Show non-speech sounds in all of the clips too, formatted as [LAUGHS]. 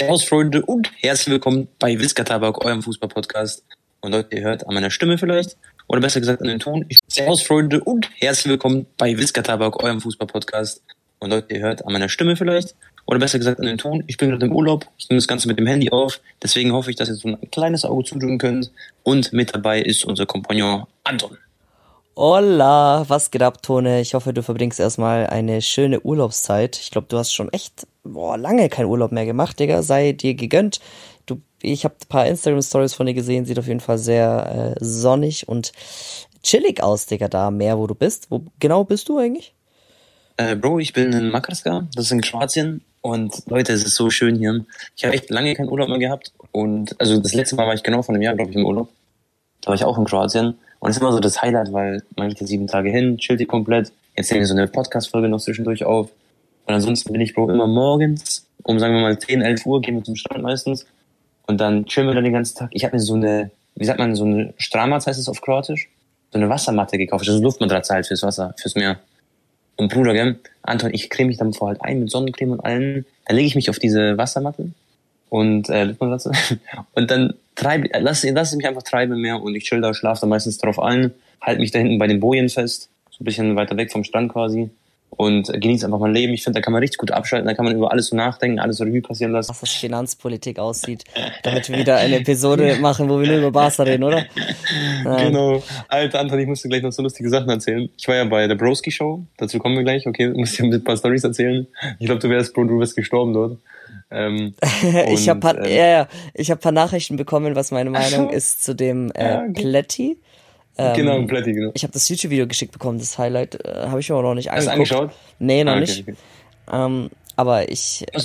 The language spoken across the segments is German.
Servus Freunde und herzlich willkommen bei Wiska Tabak, eurem Fußball-Podcast. Und Leute, ihr hört an meiner Stimme vielleicht, oder besser gesagt an dem Ton. Servus Freunde und herzlich willkommen bei Wiska Tabak, eurem Fußball-Podcast. Und Leute, ihr hört an meiner Stimme vielleicht, oder besser gesagt an dem Ton. Ich bin gerade im Urlaub, ich nehme das Ganze mit dem Handy auf, deswegen hoffe ich, dass ihr so ein kleines Auge zudrücken könnt. Und mit dabei ist unser Kompagnon Anton. Hola, was geht ab, Tone? Ich hoffe, du verbringst erstmal eine schöne Urlaubszeit. Ich glaube, du hast schon echt boah, lange keinen Urlaub mehr gemacht, Digga. Sei dir gegönnt. Du, ich habe ein paar Instagram-Stories von dir gesehen. Sieht auf jeden Fall sehr äh, sonnig und chillig aus, Digga, da am Meer, wo du bist. Wo genau bist du eigentlich? Äh, Bro, ich bin in Makarska, das ist in Kroatien. Und Leute, es ist so schön hier. Ich habe echt lange keinen Urlaub mehr gehabt. Und also das letzte Mal war ich genau vor einem Jahr, glaube ich, im Urlaub. Da war ich auch in Kroatien. Und es ist immer so das Highlight, weil man geht hier sieben Tage hin, chillt hier komplett. Jetzt nehmen wir so eine Podcast-Folge noch zwischendurch auf. Und ansonsten bin ich, Bro, immer morgens um, sagen wir mal, 10, 11 Uhr gehen wir zum Strand meistens. Und dann chillen wir dann den ganzen Tag. Ich habe mir so eine, wie sagt man, so eine Stramatz heißt es auf Kroatisch, so eine Wassermatte gekauft. Das ist Luftmatratze halt fürs Wasser, fürs Meer. Und Bruder, gell, Anton, ich creme mich dann vorher halt ein mit Sonnencreme und allem. Dann lege ich mich auf diese Wassermatte und äh, Luftmatratze. [LAUGHS] und dann treibe, lass, lass mich einfach treiben mehr und ich chill da, schlafe da meistens drauf ein, halte mich da hinten bei den Bojen fest, so ein bisschen weiter weg vom Strand quasi und genieße einfach mein Leben. Ich finde, da kann man richtig gut abschalten, da kann man über alles so nachdenken, alles Revue passieren lassen. Was das Finanzpolitik aussieht, damit wir wieder eine Episode [LAUGHS] machen, wo wir nur über Barca reden, oder? Nein. Genau. Alter, Anton, ich musste gleich noch so lustige Sachen erzählen. Ich war ja bei der Broski Show, dazu kommen wir gleich, okay, muss dir ein paar Stories erzählen. Ich glaube, du wärst, Bro, du wärst gestorben dort. Ähm, [LAUGHS] ich habe paar, ähm, ja, ich hab paar Nachrichten bekommen, was meine Meinung ist zu dem äh, ja, okay. Pletti. Ähm, genau, Pletti, genau. Ich habe das YouTube-Video geschickt bekommen, das Highlight äh, habe ich aber noch nicht angeguckt. Hast du angeschaut? Nee, noch ah, okay, nicht. Okay. Ähm, aber ich, äh,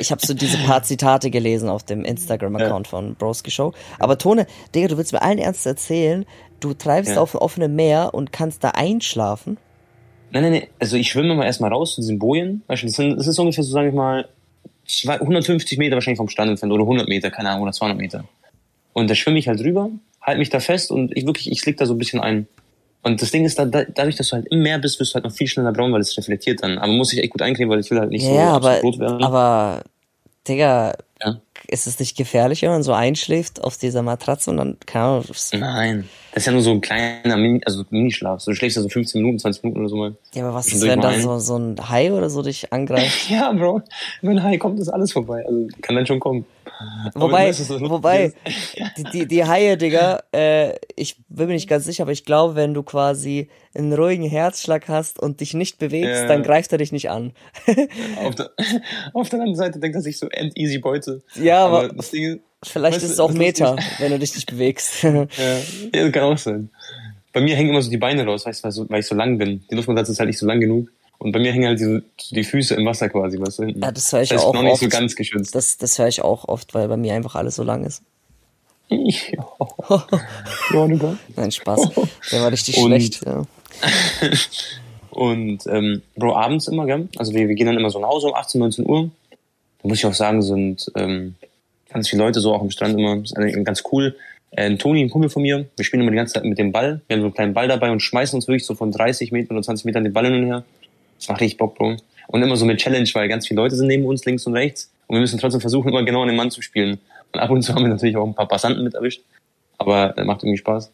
ich habe so diese paar Zitate gelesen auf dem Instagram-Account ja. von Broski Show. Aber Tone, Digga, du willst mir allen Ernst erzählen, du treibst ja. auf dem offenen Meer und kannst da einschlafen? Nein, nein, nein. Also ich schwimme mal erstmal raus zu diesen Bojen. Das, sind, das ist ungefähr so, sage ich mal, 150 Meter wahrscheinlich vom Strand entfernt oder 100 Meter, keine Ahnung, oder 200 Meter. Und da schwimme ich halt drüber, halte mich da fest und ich wirklich, ich slick da so ein bisschen ein. Und das Ding ist, da, dadurch, dass du halt im Meer bist, wirst du halt noch viel schneller braun, weil es reflektiert dann. Aber muss ich echt gut eincremen, weil ich will halt nicht ja, so, aber, rot werden. Aber, Digga, ja. ist es nicht gefährlich, wenn man so einschläft auf dieser Matratze und dann, keine Ahnung. Nein. Das ist ja nur so ein kleiner Mini, also Minischlaf. So, du schläfst ja so 15 Minuten, 20 Minuten oder so mal. Ja, aber was ist, wenn da so, so ein Hai oder so dich angreift? [LAUGHS] ja, Bro. Wenn ein Hai kommt, ist alles vorbei. Also, kann dann schon kommen. Wobei, wobei, die, die, die Haie, Digga, äh, ich bin mir nicht ganz sicher, aber ich glaube, wenn du quasi einen ruhigen Herzschlag hast und dich nicht bewegst, ja. dann greift er dich nicht an. auf, der, [LAUGHS] auf der anderen Seite denkt er sich so end easy Beute. Ja, aber, aber das Ding, vielleicht ist es auch Meta, wenn du dich nicht bewegst. [LAUGHS] ja, ja, kann auch sein. Bei mir hängen immer so die Beine raus, weißt du, weil ich so lang bin. Die Luftmatratze ist halt nicht so lang genug. Und bei mir hängen halt die, die Füße im Wasser quasi, weißt du? Hinten. Ja, das höre ich das auch noch nicht so ganz geschützt. Das, das höre ich auch oft, weil bei mir einfach alles so lang ist. [LAUGHS] Nein, Spaß. Der war richtig [LAUGHS] und, schlecht, ja. und ähm, Bro, abends immer, gell? Also wir, wir gehen dann immer so nach Hause um 18, 19 Uhr. Da muss ich auch sagen, sind ähm, ganz viele Leute so auch am Strand immer. Das ist ganz cool. Äh, Toni, ein Kumpel von mir, wir spielen immer die ganze Zeit mit dem Ball. Wir haben so einen kleinen Ball dabei und schmeißen uns wirklich so von 30 Metern oder 20 Metern den Ball hin und her. Das macht richtig Bock, Bro. Und immer so mit Challenge, weil ganz viele Leute sind neben uns, links und rechts. Und wir müssen trotzdem versuchen, immer genau an den Mann zu spielen. Und ab und zu haben wir natürlich auch ein paar Passanten mit erwischt. Aber das macht irgendwie Spaß.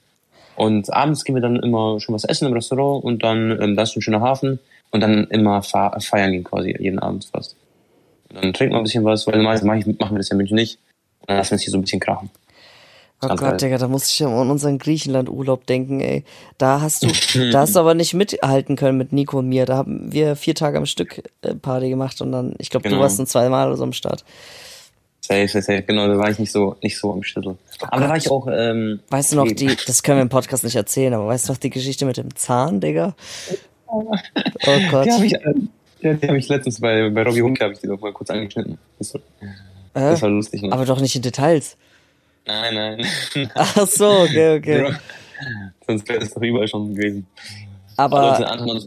Und abends gehen wir dann immer schon was essen im Restaurant und dann, ähm, da ist ein schöner Hafen. Und dann immer feiern gehen quasi, jeden Abend fast. Und dann trinken wir ein bisschen was, weil normalerweise machen wir das ja in München nicht. Dann lassen wir es hier so ein bisschen krachen. Oh Gott, geil. Digga, da muss ich ja an unseren Griechenland-Urlaub denken, ey. Da hast du, [LAUGHS] da hast du aber nicht mithalten können mit Nico und mir. Da haben wir vier Tage am Stück äh, Party gemacht und dann, ich glaube, genau. du warst ein zweimal oder so am Start. Safe, safe, safe, genau, da war ich nicht so, nicht so am Stüttel. Oh aber da war ich auch, ähm, Weißt du noch die, das können wir im Podcast nicht erzählen, aber weißt du noch die Geschichte mit dem Zahn, Digga? Oh [LAUGHS] Gott. Die habe ich, äh, ja, die hab ich letztens bei, bei Robbie Hunke habe ich die doch mal kurz angeschnitten. Das war, das war lustig. Ne? Aber doch nicht in Details. Nein, nein. [LAUGHS] Ach so, okay, okay. Sonst wäre es doch überall schon gewesen. Aber, Aber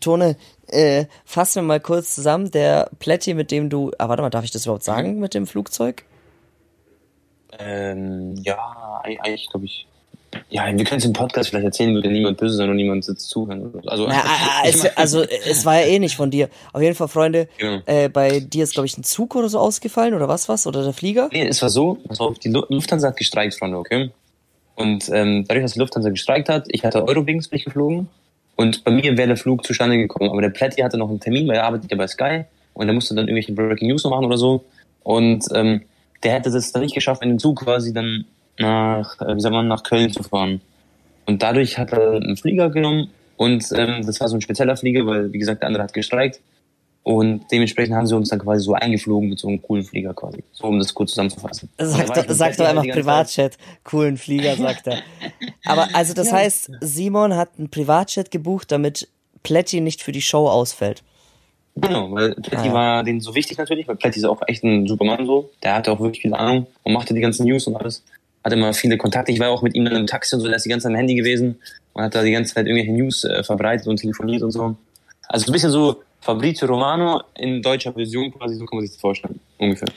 Tone, äh, fassen wir mal kurz zusammen. Der Plätti, mit dem du, ah, warte mal, darf ich das überhaupt sagen mit dem Flugzeug? Ähm, ja, eigentlich glaube ich, Ja, wir können es im Podcast vielleicht erzählen, würde niemand böse sein und niemand sitzt zuhören. Also, Na, es, also [LAUGHS] es war ja eh nicht von dir. Auf jeden Fall, Freunde, genau. äh, bei dir ist, glaube ich, ein Zug oder so ausgefallen oder was was? Oder der Flieger? Nee, es war so, also die Lufthansa hat gestreikt, Freunde, okay? Und ähm, dadurch, dass die Lufthansa gestreikt hat, ich hatte Eurowings bin ich geflogen und bei mir wäre der Flug zustande gekommen. Aber der Plätti hatte noch einen Termin, weil er arbeitet ja bei Sky und er musste dann irgendwelche Breaking News noch machen oder so. Und ähm, der hätte es dann nicht geschafft, in den Zug quasi dann nach, äh, wie sagt man, nach Köln zu fahren. Und dadurch hat er einen Flieger genommen und ähm, das war so ein spezieller Flieger, weil wie gesagt der andere hat gestreikt. Und dementsprechend haben sie uns dann quasi so eingeflogen mit so einem coolen Flieger quasi. So, um das kurz zusammenzufassen. Sag, doch, sag doch einfach Privatchat. Coolen Flieger, sagt er. Aber also das ja. heißt, Simon hat einen Privatchat gebucht, damit Plätti nicht für die Show ausfällt. Genau, weil Plätti ah. war denen so wichtig natürlich, weil Plätti ist auch echt ein Supermann so. Der hatte auch wirklich viel Ahnung und machte die ganzen News und alles. Hatte immer viele Kontakte. Ich war auch mit ihm dann im Taxi und so, der ist die ganze Zeit am Handy gewesen und hat da die ganze Zeit irgendwelche News äh, verbreitet und telefoniert und so. Also ein bisschen so Fabrizio Romano in deutscher Version quasi, so kann man sich das vorstellen, ungefähr.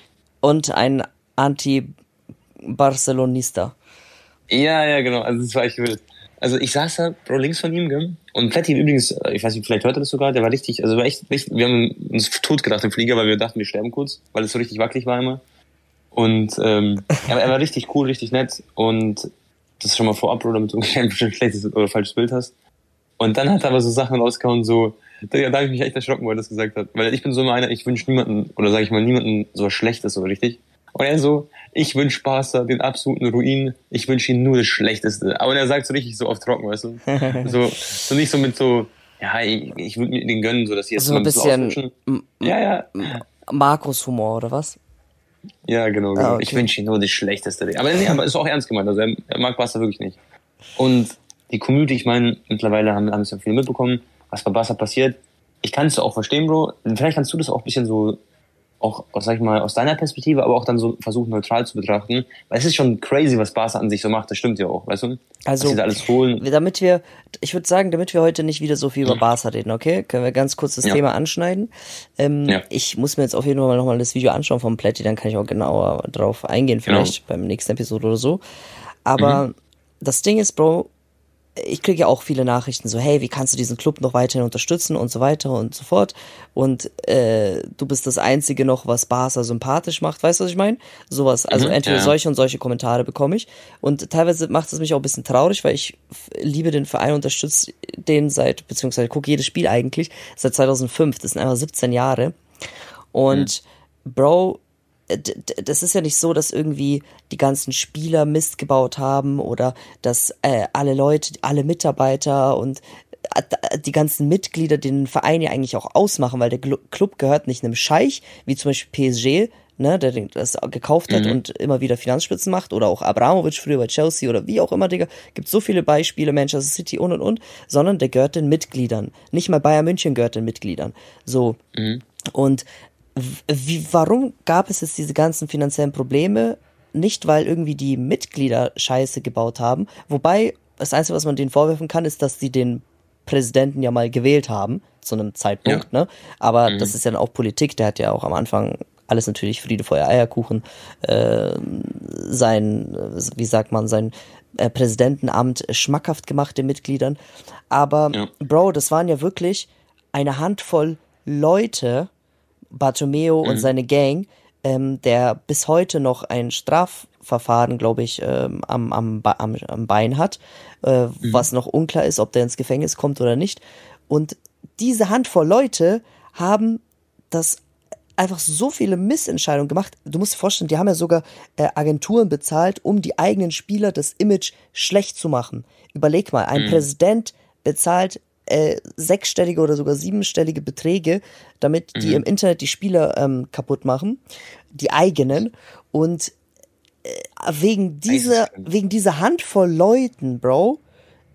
Und ein Anti-Barcelonista. Ja, ja, genau, also das war echt wild. Also ich saß da, Bro, links von ihm, gell? Und Pletti übrigens, äh, ich weiß nicht, vielleicht hört er das sogar, der war richtig, also war echt, richtig, wir haben uns tot gedacht im Flieger, weil wir dachten, wir sterben kurz, weil es so richtig wackelig war immer. Und ähm, er, er war richtig cool, richtig nett und das ist schon mal vorab, Bro, damit du kein schlechtes oder falsches Bild hast. Und dann hat er aber so Sachen rausgehauen, so, da, da habe ich mich echt erschrocken, weil er das gesagt hat. Weil ich bin so immer einer, ich wünsche niemanden, oder sage ich mal, niemanden so was Schlechtes, so richtig. Und er so, ich wünsche Barca den absoluten Ruin, ich wünsche ihm nur das Schlechteste. Aber er sagt so richtig so oft trocken, weißt du? [LAUGHS] so, so nicht so mit so, ja, ich, ich würde mir den gönnen, so dass sie jetzt so ein bisschen, ja, ja. Markus Humor, oder was? Ja, genau, genau. Ah, okay. Ich wünsche ihm nur das Schlechteste. Aber nee, aber ist auch ernst gemeint. Also er, er mag Barca wirklich nicht. Und die Community, ich meine, mittlerweile haben, haben es ja viele mitbekommen, was bei Barca passiert. Ich kann es auch verstehen, Bro. Vielleicht kannst du das auch ein bisschen so, auch, sag ich mal, aus deiner Perspektive, aber auch dann so versuchen, neutral zu betrachten. Weil es ist schon crazy, was Barca an sich so macht. Das stimmt ja auch, weißt du? Also, da alles holen. damit wir, ich würde sagen, damit wir heute nicht wieder so viel über Barca reden, okay? Können wir ganz kurz das ja. Thema anschneiden. Ähm, ja. Ich muss mir jetzt auf jeden Fall nochmal das Video anschauen vom Plätti, dann kann ich auch genauer drauf eingehen, genau. vielleicht genau. beim nächsten Episode oder so. Aber mhm. das Ding ist, Bro, ich kriege ja auch viele Nachrichten so, hey, wie kannst du diesen Club noch weiterhin unterstützen und so weiter und so fort. Und äh, du bist das Einzige noch, was Barca sympathisch macht, weißt du, was ich meine? Sowas. Also mhm, entweder ja. solche und solche Kommentare bekomme ich. Und teilweise macht es mich auch ein bisschen traurig, weil ich liebe den Verein, unterstütze den seit, beziehungsweise gucke jedes Spiel eigentlich, seit 2005. Das sind einfach 17 Jahre. Und mhm. Bro, das ist ja nicht so, dass irgendwie die ganzen Spieler Mist gebaut haben oder dass äh, alle Leute, alle Mitarbeiter und äh, die ganzen Mitglieder den Verein ja eigentlich auch ausmachen, weil der Club gehört nicht einem Scheich, wie zum Beispiel PSG, ne, der das gekauft hat mhm. und immer wieder Finanzspitzen macht, oder auch Abramovic früher bei Chelsea oder wie auch immer, Digga. Gibt so viele Beispiele, Manchester City und und und, sondern der gehört den Mitgliedern. Nicht mal Bayern München gehört den Mitgliedern. So. Mhm. Und wie, warum gab es jetzt diese ganzen finanziellen Probleme? Nicht, weil irgendwie die Mitglieder Scheiße gebaut haben. Wobei, das Einzige, was man denen vorwerfen kann, ist, dass sie den Präsidenten ja mal gewählt haben, zu einem Zeitpunkt, ja. ne? Aber mhm. das ist ja dann auch Politik, der hat ja auch am Anfang alles natürlich Friede, Feuer, Eierkuchen, äh, sein, wie sagt man, sein äh, Präsidentenamt schmackhaft gemacht den Mitgliedern. Aber, ja. Bro, das waren ja wirklich eine Handvoll Leute, Bartomeo mhm. und seine Gang, ähm, der bis heute noch ein Strafverfahren, glaube ich, ähm, am, am, am, am Bein hat, äh, mhm. was noch unklar ist, ob der ins Gefängnis kommt oder nicht. Und diese Handvoll Leute haben das einfach so viele Missentscheidungen gemacht. Du musst dir vorstellen, die haben ja sogar äh, Agenturen bezahlt, um die eigenen Spieler das Image schlecht zu machen. Überleg mal, ein mhm. Präsident bezahlt äh, sechsstellige oder sogar siebenstellige Beträge, damit mhm. die im Internet die Spieler ähm, kaputt machen, die eigenen. Und äh, wegen dieser, wegen dieser Handvoll Leuten, Bro,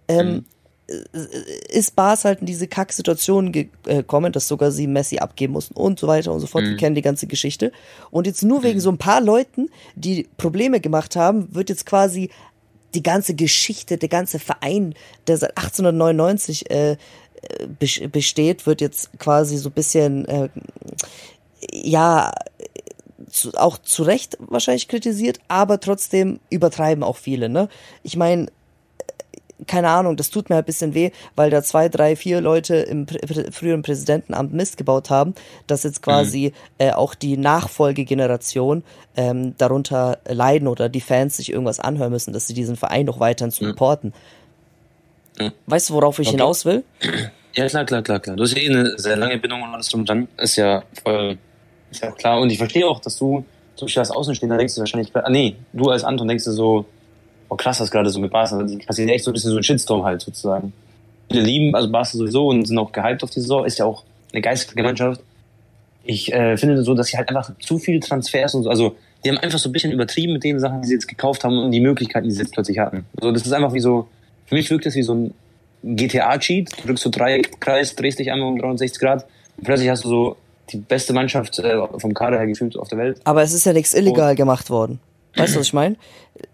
ähm, mhm. Äh, ist Bars halt in diese Kacksituation gekommen, dass sogar sie Messi abgeben mussten und so weiter und so fort. Mhm. Wir kennen die ganze Geschichte. Und jetzt nur wegen mhm. so ein paar Leuten, die Probleme gemacht haben, wird jetzt quasi die ganze Geschichte, der ganze Verein, der seit 1899 äh, besteht, wird jetzt quasi so ein bisschen, äh, ja, zu, auch zu Recht wahrscheinlich kritisiert, aber trotzdem übertreiben auch viele, ne? Ich meine, keine Ahnung, das tut mir ein bisschen weh, weil da zwei, drei, vier Leute im prä früheren Präsidentenamt Mist gebaut haben, dass jetzt quasi mhm. äh, auch die Nachfolgegeneration ähm, darunter leiden oder die Fans sich irgendwas anhören müssen, dass sie diesen Verein noch weiterhin supporten. Mhm. Weißt du, worauf ich okay. hinaus will? [CLEARS THROAT] Ja, klar, klar, klar, klar. Du hast ja eh eine sehr lange Bindung und alles drum dran. Ist ja voll, ist ja auch klar. Und ich verstehe auch, dass du, so als Außenstehender denkst du wahrscheinlich, ah, nee, du als Anton denkst du so, oh krass, was gerade so mit Barca, also passiert echt so ein bisschen so ein Shitstorm halt sozusagen. Viele lieben also Barca sowieso und sind auch gehypt auf die Saison, ist ja auch eine geistige Mannschaft. Ich äh, finde so, dass sie halt einfach zu viel Transfers und so, also die haben einfach so ein bisschen übertrieben mit den Sachen, die sie jetzt gekauft haben und die Möglichkeiten, die sie jetzt plötzlich hatten. Also das ist einfach wie so, für mich wirkt das wie so ein GTA-Cheat. Du drückst so Dreieckreis, drehst dich einmal um 360 Grad und plötzlich hast du so die beste Mannschaft äh, vom Kader her gefühlt auf der Welt. Aber es ist ja nichts illegal und gemacht worden. Weißt du, was ich meine?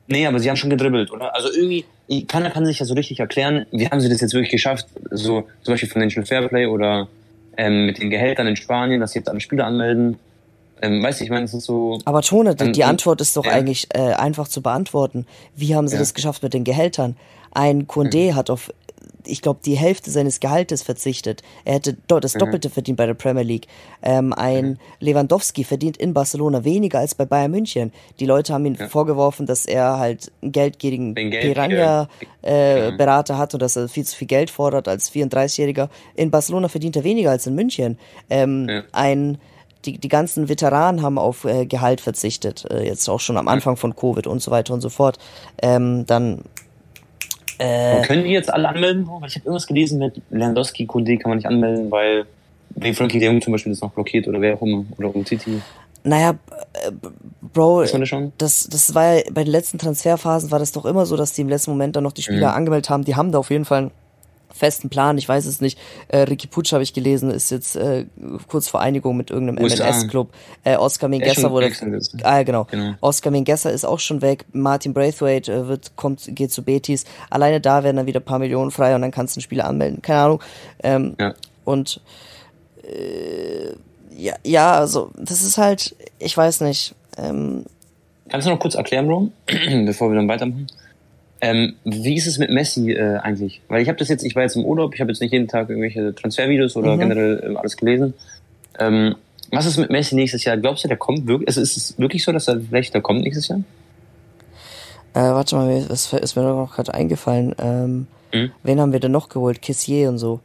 Nee, aber sie haben schon gedribbelt, oder? Also irgendwie, keiner kann sich ja so richtig erklären, wie haben sie das jetzt wirklich geschafft, so zum Beispiel Financial Fairplay oder ähm, mit den Gehältern in Spanien, dass sie jetzt alle Spieler anmelden. Ähm, weißt du, ich meine, es ist so. Aber Tone, die, die Antwort ist doch ja. eigentlich äh, einfach zu beantworten. Wie haben sie ja. das geschafft mit den Gehältern? Ein Condé mhm. hat auf ich glaube, die Hälfte seines Gehaltes verzichtet. Er hätte dort das mhm. Doppelte mhm. verdient bei der Premier League. Ähm, ein mhm. Lewandowski verdient in Barcelona weniger als bei Bayern München. Die Leute haben ihm ja. vorgeworfen, dass er halt einen geldgierigen Piranha-Berater äh, hat und dass er viel zu viel Geld fordert als 34-Jähriger. In Barcelona verdient er weniger als in München. Ähm, ja. Ein die, die ganzen Veteranen haben auf äh, Gehalt verzichtet, äh, jetzt auch schon am Anfang von Covid und so weiter und so fort. Ähm, dann äh, können die jetzt alle anmelden? Weil ich habe irgendwas gelesen mit Lewandowski, Kunde kann man nicht anmelden, weil wegen Frankie de Jong zum Beispiel ist noch blockiert oder wer auch immer, oder um Titi. Naja, äh, Bro, das, das war ja bei den letzten Transferphasen war das doch immer so, dass die im letzten Moment dann noch die Spieler mhm. angemeldet haben. Die haben da auf jeden Fall festen Plan, ich weiß es nicht. Äh, Ricky Putsch habe ich gelesen, ist jetzt äh, kurz vor Einigung mit irgendeinem MLS-Club. Äh, Oscar Mingueza wurde. Ah, genau. genau. Oscar Mingueza ist auch schon weg. Martin Braithwaite äh, wird, kommt, geht zu Betis. Alleine da werden dann wieder ein paar Millionen frei und dann kannst du einen Spieler anmelden. Keine Ahnung. Ähm, ja. Und äh, ja, ja, also das ist halt, ich weiß nicht. Ähm, Kannst du noch kurz erklären, Bro, [CLEARS THROAT] bevor wir dann weitermachen? Ähm, wie ist es mit Messi äh, eigentlich? Weil ich habe das jetzt, ich war jetzt im Urlaub, ich habe jetzt nicht jeden Tag irgendwelche Transfervideos oder mhm. generell äh, alles gelesen. Ähm, was ist mit Messi nächstes Jahr? Glaubst du, der kommt wirklich? Also ist es wirklich so, dass er vielleicht da kommt nächstes Jahr? Äh, warte mal, es ist mir noch gerade eingefallen. Ähm, mhm. Wen haben wir denn noch geholt? Kissier und so.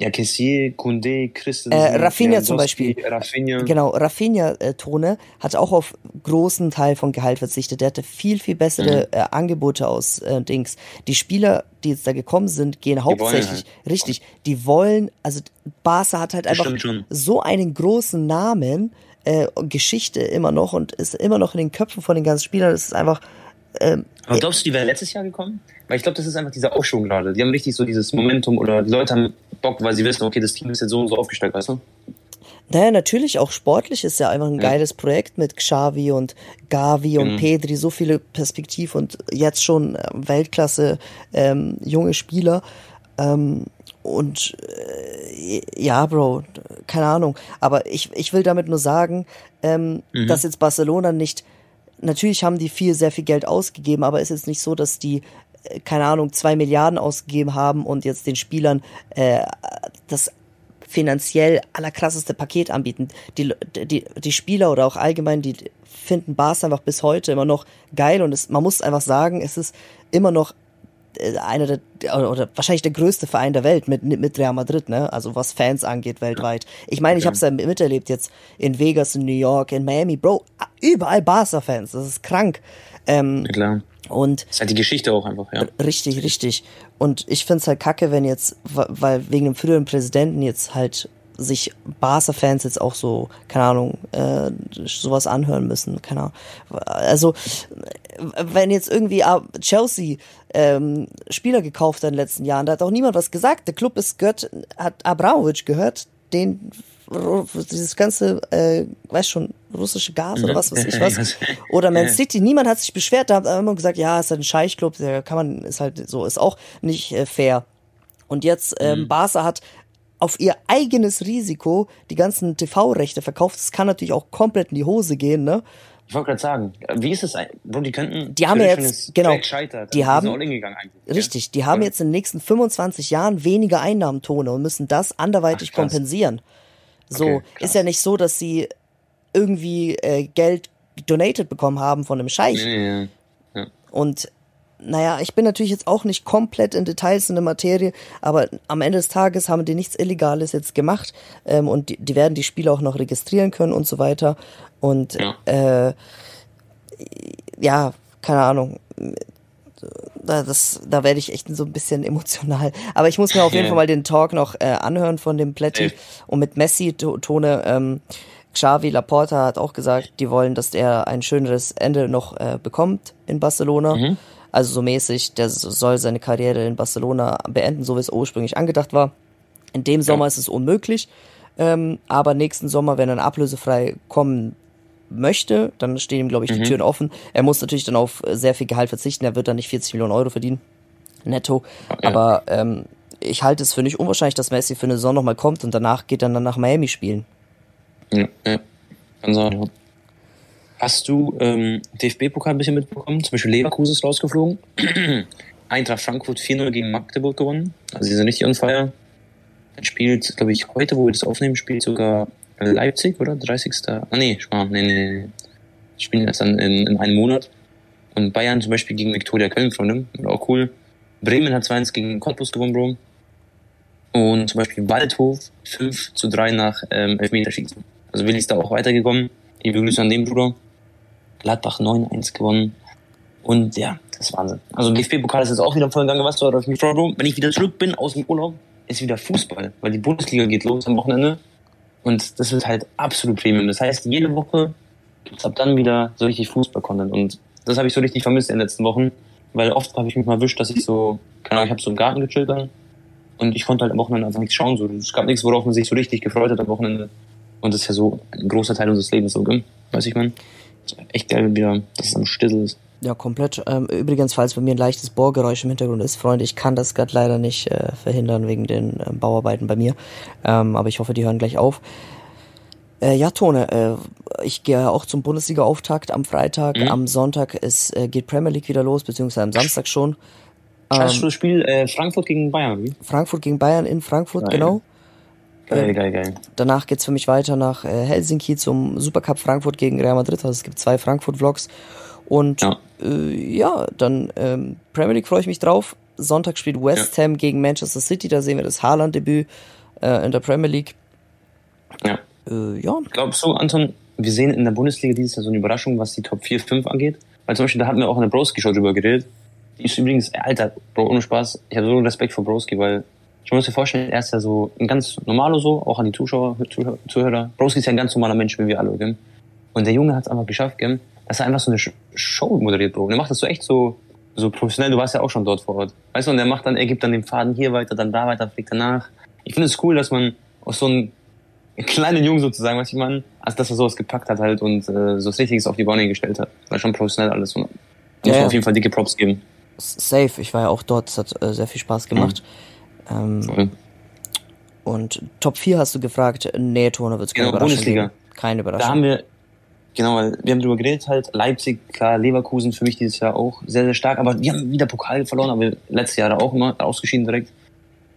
Ja, Kessier, Kunde, Christensen. Äh, Rafinha zum Beispiel. Rafinha. Genau, Rafinha, äh, Tone, hat auch auf großen Teil von Gehalt verzichtet. Der hatte viel, viel bessere mhm. äh, Angebote aus äh, Dings. Die Spieler, die jetzt da gekommen sind, gehen hauptsächlich, halt. richtig, die wollen, also Barca hat halt einfach so einen großen Namen, äh, Geschichte immer noch und ist immer noch in den Köpfen von den ganzen Spielern. Das ist einfach, ähm, Aber glaubst du, die wäre letztes Jahr gekommen? Weil ich glaube, das ist einfach dieser Aufschwung gerade. Die haben richtig so dieses Momentum oder die Leute haben Bock, weil sie wissen, okay, das Team ist jetzt so und so aufgestellt, weißt du? Naja, natürlich, auch sportlich ist ja einfach ein ja. geiles Projekt mit Xavi und Gavi und mhm. Pedri, so viele Perspektiv und jetzt schon äh, Weltklasse ähm, junge Spieler. Ähm, und äh, ja, Bro, keine Ahnung. Aber ich, ich will damit nur sagen, ähm, mhm. dass jetzt Barcelona nicht natürlich haben die viel, sehr viel Geld ausgegeben, aber es ist nicht so, dass die, äh, keine Ahnung, zwei Milliarden ausgegeben haben und jetzt den Spielern äh, das finanziell allerkrasseste Paket anbieten. Die, die, die Spieler oder auch allgemein, die finden Bars einfach bis heute immer noch geil und es, man muss einfach sagen, es ist immer noch einer der oder wahrscheinlich der größte Verein der Welt mit mit Real Madrid, ne? Also was Fans angeht weltweit. Ich meine, ich habe es ja miterlebt jetzt in Vegas, in New York, in Miami, Bro, überall Barca-Fans. Das ist krank. Ähm, ja, klar. Und das ist halt die Geschichte auch einfach, ja. Richtig, richtig. Und ich find's halt kacke, wenn jetzt, weil wegen dem früheren Präsidenten jetzt halt sich Barca-Fans jetzt auch so, keine Ahnung, äh, sowas anhören müssen. Keine Ahnung. Also, wenn jetzt irgendwie Chelsea ähm, Spieler gekauft in den letzten Jahren, da hat auch niemand was gesagt. Der Club ist gehört, hat Abramovic gehört, den dieses ganze, äh, weiß schon, russische Gas oder was weiß ich was. [LAUGHS] Oder Man City, niemand hat sich beschwert, da hat immer gesagt, ja, ist halt ein Scheichclub, der kann man, ist halt so, ist auch nicht äh, fair. Und jetzt, ähm, mhm. Barca hat auf ihr eigenes Risiko die ganzen TV-Rechte verkauft. Das kann natürlich auch komplett in die Hose gehen, ne? Ich wollte gerade sagen, wie ist es, Bro, die könnten, die haben ja jetzt, genau, scheitert, die haben, die richtig, die haben ja. jetzt in den nächsten 25 Jahren weniger Einnahmentone und müssen das anderweitig Ach, kompensieren. So, okay, ist ja nicht so, dass sie irgendwie äh, Geld donated bekommen haben von einem Scheich. Nee, nee, ja. Und naja, ich bin natürlich jetzt auch nicht komplett in Details in der Materie, aber am Ende des Tages haben die nichts Illegales jetzt gemacht ähm, und die, die werden die Spiele auch noch registrieren können und so weiter. Und ja, äh, ja keine Ahnung. Da, das, da werde ich echt so ein bisschen emotional. Aber ich muss mir auf jeden [LAUGHS] Fall mal den Talk noch äh, anhören von dem Pletti. Und mit Messi-Tone, ähm, Xavi Laporta hat auch gesagt, die wollen, dass er ein schöneres Ende noch äh, bekommt in Barcelona. Mhm. Also so mäßig, der soll seine Karriere in Barcelona beenden, so wie es ursprünglich angedacht war. In dem Sommer ja. ist es unmöglich. Ähm, aber nächsten Sommer, wenn er ablösefrei kommen möchte, dann stehen ihm, glaube ich, die mhm. Türen offen. Er muss natürlich dann auf sehr viel Gehalt verzichten. Er wird dann nicht 40 Millionen Euro verdienen. Netto. Ja. Aber ähm, ich halte es für nicht unwahrscheinlich, dass Messi für eine Saison nochmal kommt und danach geht er dann nach Miami spielen. Ja, ja. Kann sein. Hast du ähm, DFB-Pokal ein bisschen mitbekommen? Zum Beispiel Leverkusen ist rausgeflogen. [CLEARS THROAT] Eintracht Frankfurt 4-0 gegen Magdeburg gewonnen. Also sie sind richtig on fire. Dann spielt, glaube ich, heute, wo wir das aufnehmen, spielt sogar Leipzig, oder? 30. Ah, nee, nee, nee, nee. Spielen erst dann in, in einem Monat. Und Bayern zum Beispiel gegen Viktoria Köln, Freunde. Auch cool. Bremen hat 2-1 gegen Cottbus gewonnen, Bro. Und zum Beispiel Waldhof 5 zu 3 nach ähm, Elfmeterschießen. Also Willi ist da auch weitergekommen. Liebe Grüße an den Bruder. Gladbach 9-1 gewonnen. Und ja, das ist Wahnsinn. Also DFB-Pokal ist jetzt auch wieder voll gegangen, was du auf mich Bro. Wenn ich wieder zurück bin aus dem Urlaub, ist wieder Fußball, weil die Bundesliga geht los am Wochenende. Und das wird halt absolut Premium. Das heißt, jede Woche gibt's ab dann wieder so richtig Fußball-Content. Und das habe ich so richtig vermisst in den letzten Wochen, weil oft habe ich mich mal erwischt, dass ich so, keine Ahnung, ich habe so im Garten gechillt dann und ich konnte halt am Wochenende einfach nichts schauen. So. Es gab nichts, worauf man sich so richtig gefreut hat am Wochenende. Und das ist ja so ein großer Teil unseres Lebens, so, gell? weiß ich man echt geil wieder, dass es am Stissel ist. Ja, komplett. Ähm, übrigens, falls bei mir ein leichtes Bohrgeräusch im Hintergrund ist, Freunde, ich kann das gerade leider nicht äh, verhindern wegen den äh, Bauarbeiten bei mir. Ähm, aber ich hoffe, die hören gleich auf. Äh, ja, Tone, äh, ich gehe auch zum Bundesliga-Auftakt am Freitag. Mhm. Am Sonntag ist, äh, geht Premier League wieder los, beziehungsweise am Samstag schon. Ähm, das Spiel äh, Frankfurt gegen Bayern, wie? Frankfurt gegen Bayern in Frankfurt, Nein. genau. Geil, geil, geil. Danach geht's für mich weiter nach äh, Helsinki zum Supercup Frankfurt gegen Real Madrid. Also es gibt zwei Frankfurt-Vlogs. Und ja, äh, ja dann ähm, Premier League freue ich mich drauf. Sonntag spielt West ja. Ham gegen Manchester City. Da sehen wir das Haaland-Debüt äh, in der Premier League. Ja. Äh, ja. Glaubst du, Anton, wir sehen in der Bundesliga dieses Jahr so eine Überraschung, was die Top 4, 5 angeht? Weil zum Beispiel, da hatten wir auch in der Broski-Show drüber geredet. Die ist übrigens, Alter, Bro, ohne Spaß, ich habe so Respekt vor Broski, weil ich muss dir vorstellen, er ist ja so ein ganz normaler so, auch an die Zuschauer, Zuhörer. Zuhörer. Broski ist ja ein ganz normaler Mensch, wie wir alle, gell? Und der Junge hat es einfach geschafft, gell? dass er einfach so eine Show moderiert, Bro. Und er macht das so echt so, so professionell. Du warst ja auch schon dort vor Ort. Weißt du, und er macht dann, er gibt dann den Faden hier weiter, dann da weiter, fliegt danach. Ich finde es cool, dass man aus so einem kleinen Jungen sozusagen, was ich meine, also dass er sowas gepackt hat halt und äh, so was Richtiges auf die Beine gestellt hat. War schon professionell alles. Und muss ja, auf jeden Fall dicke Props geben. Safe, ich war ja auch dort, es hat äh, sehr viel Spaß gemacht. Mhm. Ähm, Und Top 4 hast du gefragt. Nee, Turner wird es keine genau, Überraschung Bundesliga. Geben. Keine Überraschung. Da haben wir, genau, weil wir haben drüber geredet halt, Leipzig, klar, Leverkusen für mich dieses Jahr auch sehr, sehr stark, aber die haben wieder Pokal verloren, aber letztes Jahr auch immer ausgeschieden direkt.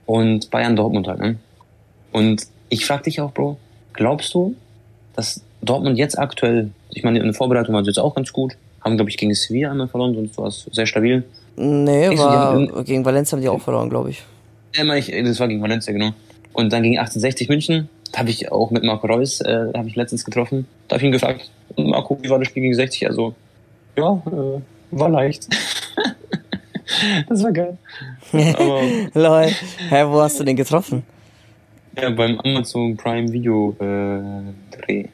Und Bayern Dortmund halt, ne? Und ich frag dich auch, Bro, glaubst du, dass Dortmund jetzt aktuell, ich meine, in der Vorbereitung war es jetzt auch ganz gut, haben, glaube ich, gegen Sevilla einmal verloren, sonst war es sehr stabil. Nee, war, gegen Valencia haben die auch verloren, glaube ich. Ja, ich, das war gegen Valencia, genau. Und dann gegen 1860 München, da habe ich auch mit Marco Reus, äh, habe ich letztens getroffen. Da habe ich ihn gefragt, Marco, wie war das Spiel gegen 60? Also, ja, äh, war leicht. [LAUGHS] das war geil. Aber, [LAUGHS] Lol, hä, wo hast du den getroffen? Ja, beim Amazon Prime Video äh, Dreh.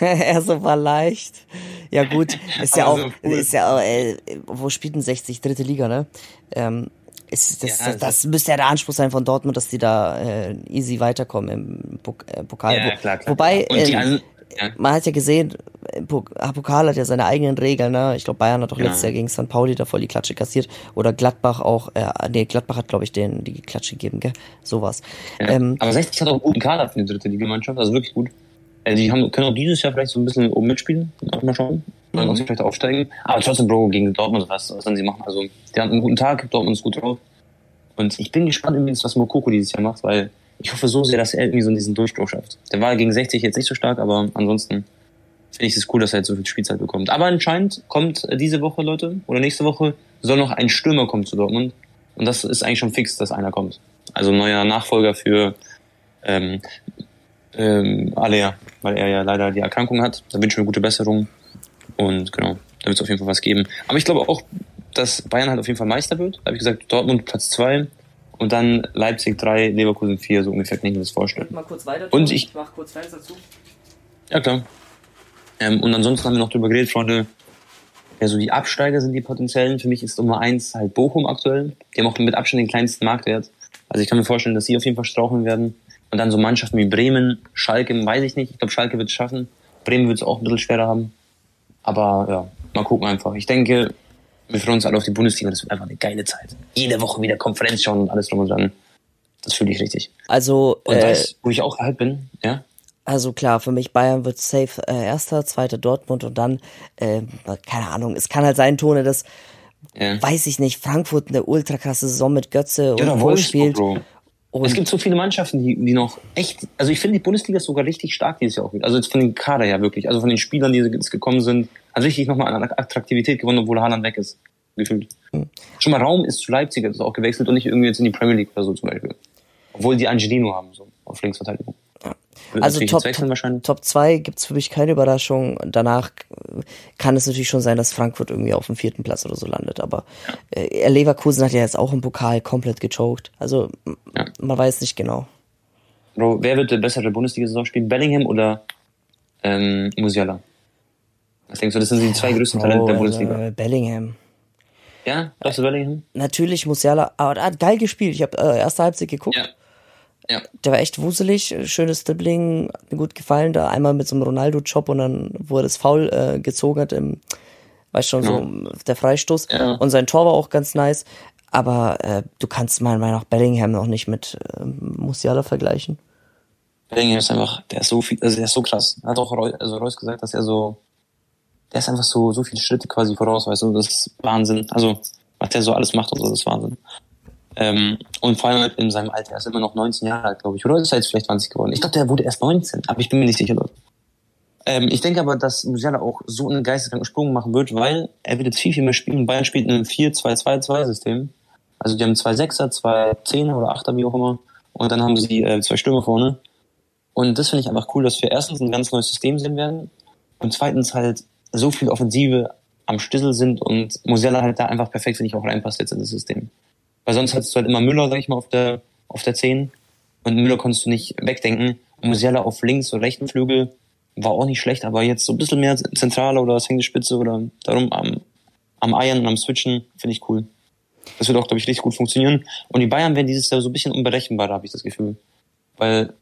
er [LAUGHS] so war leicht. Ja gut, ist ja auch, cool. ist ja auch, äh, wo spielt denn 60? Dritte Liga, ne? Ähm, ist, das, ja, das, das müsste ja der Anspruch sein von Dortmund, dass die da äh, easy weiterkommen im Pok äh, Pokal. Ja, klar, klar. Wobei, äh, ja. man hat ja gesehen, Pokal hat ja seine eigenen Regeln, ne? Ich glaube, Bayern hat auch ja. letztes Jahr gegen St. Pauli da voll die Klatsche kassiert. Oder Gladbach auch, äh, nee, Gladbach hat, glaube ich, den die Klatsche gegeben, gell? Sowas. Ja. Ähm, Aber 60 hat auch einen guten Kader für die dritte Liga-Mannschaft, also wirklich gut. Äh, die haben, können auch dieses Jahr vielleicht so ein bisschen oben mitspielen, mal schauen. Dann mhm. vielleicht aufsteigen. Aber trotzdem, Bro, gegen Dortmund, was, was sollen sie machen? Also, die hatten einen guten Tag, Dortmund ist gut drauf. Und ich bin gespannt übrigens, was Mokoko dieses Jahr macht, weil ich hoffe so sehr, dass er irgendwie so diesen Durchbruch schafft. Der war gegen 60 jetzt nicht so stark, aber ansonsten finde ich es cool, dass er jetzt so viel Spielzeit bekommt. Aber anscheinend kommt diese Woche, Leute, oder nächste Woche, soll noch ein Stürmer kommen zu Dortmund. Und das ist eigentlich schon fix, dass einer kommt. Also neuer Nachfolger für ähm, ähm, Alea, weil er ja leider die Erkrankung hat. Da wünschen wir gute Besserung. Und genau, da wird es auf jeden Fall was geben. Aber ich glaube auch, dass Bayern halt auf jeden Fall Meister wird. Da habe ich gesagt, Dortmund Platz zwei und dann Leipzig drei, Leverkusen vier, so ungefähr kann ich mir das vorstellen. Mal kurz weiter und ich, ich mach kurz Fans dazu. Ja, klar. Ähm, und ansonsten haben wir noch drüber geredet, Freunde. Ja, so die Absteiger sind die potenziellen. Für mich ist Nummer eins halt Bochum aktuell. Die haben auch mit Abstand den kleinsten Marktwert. Also ich kann mir vorstellen, dass sie auf jeden Fall straucheln werden. Und dann so Mannschaften wie Bremen, Schalke, weiß ich nicht. Ich glaube, Schalke wird es schaffen. Bremen wird es auch ein bisschen schwerer haben. Aber ja, mal gucken einfach. Ich denke, wir freuen uns alle auf die Bundesliga. Das wird einfach eine geile Zeit. Jede Woche wieder Konferenz schauen und alles drum und dran. Das fühle ich richtig. Also, und äh, das, wo ich auch halt bin, ja. Also klar, für mich Bayern wird safe äh, erster, zweiter Dortmund und dann, äh, keine Ahnung, es kann halt sein, Tone, dass, ja. weiß ich nicht, Frankfurt eine ultra krasse Saison mit Götze und ja, Wolf spielt. Bro. Und es gibt so viele Mannschaften, die, die noch echt, also ich finde die Bundesliga ist sogar richtig stark dieses Jahr auch wieder. Also jetzt von den Kader her wirklich, also von den Spielern, die jetzt gekommen sind, hat richtig nochmal an Attraktivität gewonnen, obwohl Haaland weg ist, gefühlt. Hm. Schon mal Raum ist zu Leipzig, das ist auch gewechselt und nicht irgendwie jetzt in die Premier League oder so zum Beispiel. Obwohl die Angelino haben, so auf Linksverteidigung. Also Top, Top 2 gibt's für mich keine Überraschung. Danach kann es natürlich schon sein, dass Frankfurt irgendwie auf dem vierten Platz oder so landet. Aber äh, Leverkusen hat ja jetzt auch im Pokal komplett gechoked. Also ja. man weiß nicht genau. Bro, wer wird der bessere Bundesliga-Saison spielen? Bellingham oder ähm, Musiala? Was denkst du, das sind die zwei größten Talente der Bundesliga? Äh, Bellingham. Ja, glaubst du Bellingham? Natürlich Musiala, aber er hat geil gespielt. Ich habe äh, erste Halbzeit geguckt. Ja. Ja. Der war echt wuselig, schönes Dribbling, hat mir gut gefallen. Da einmal mit so einem Ronaldo-Job und dann, wo er das Foul äh, gezogen hat, im, weißt schon, ja. so der Freistoß. Ja. Und sein Tor war auch ganz nice. Aber äh, du kannst meiner Meinung nach Bellingham noch nicht mit äh, Musiala vergleichen. Bellingham ist einfach, der ist so viel, also der ist so krass. Hat auch Reus, also Reus gesagt, dass er so, der ist einfach so, so viele Schritte quasi voraus, weißt du, das ist Wahnsinn. Also, was der so alles macht und so, das ist Wahnsinn. Ähm, und vor allem in seinem Alter, er ist immer noch 19 Jahre alt, glaube ich. Oder ist er jetzt vielleicht 20 geworden? Ich glaube, der wurde erst 19, aber ich bin mir nicht sicher, Leute. Ähm, ich denke aber, dass Musiala auch so einen geisteskranken Sprung machen wird, weil er wird jetzt viel, viel mehr spielen. Bayern spielt in einem 4-2-2-2-System. Also die haben zwei Sechser, zwei Zehner oder Achter, wie auch immer. Und dann haben sie äh, zwei Stürmer vorne. Und das finde ich einfach cool, dass wir erstens ein ganz neues System sehen werden und zweitens halt so viel Offensive am Stissel sind und Musiala halt da einfach perfekt, finde ich, auch reinpasst jetzt in das System. Weil sonst hattest du halt immer Müller, sag ich mal, auf der, auf der 10. Und Müller konntest du nicht wegdenken. Und Musiala auf links oder rechten Flügel war auch nicht schlecht, aber jetzt so ein bisschen mehr zentraler oder die Spitze oder darum am, am Eiern und am Switchen finde ich cool. Das wird auch, glaube ich, richtig gut funktionieren. Und die Bayern werden dieses Jahr so ein bisschen unberechenbarer, habe ich das Gefühl. Weil,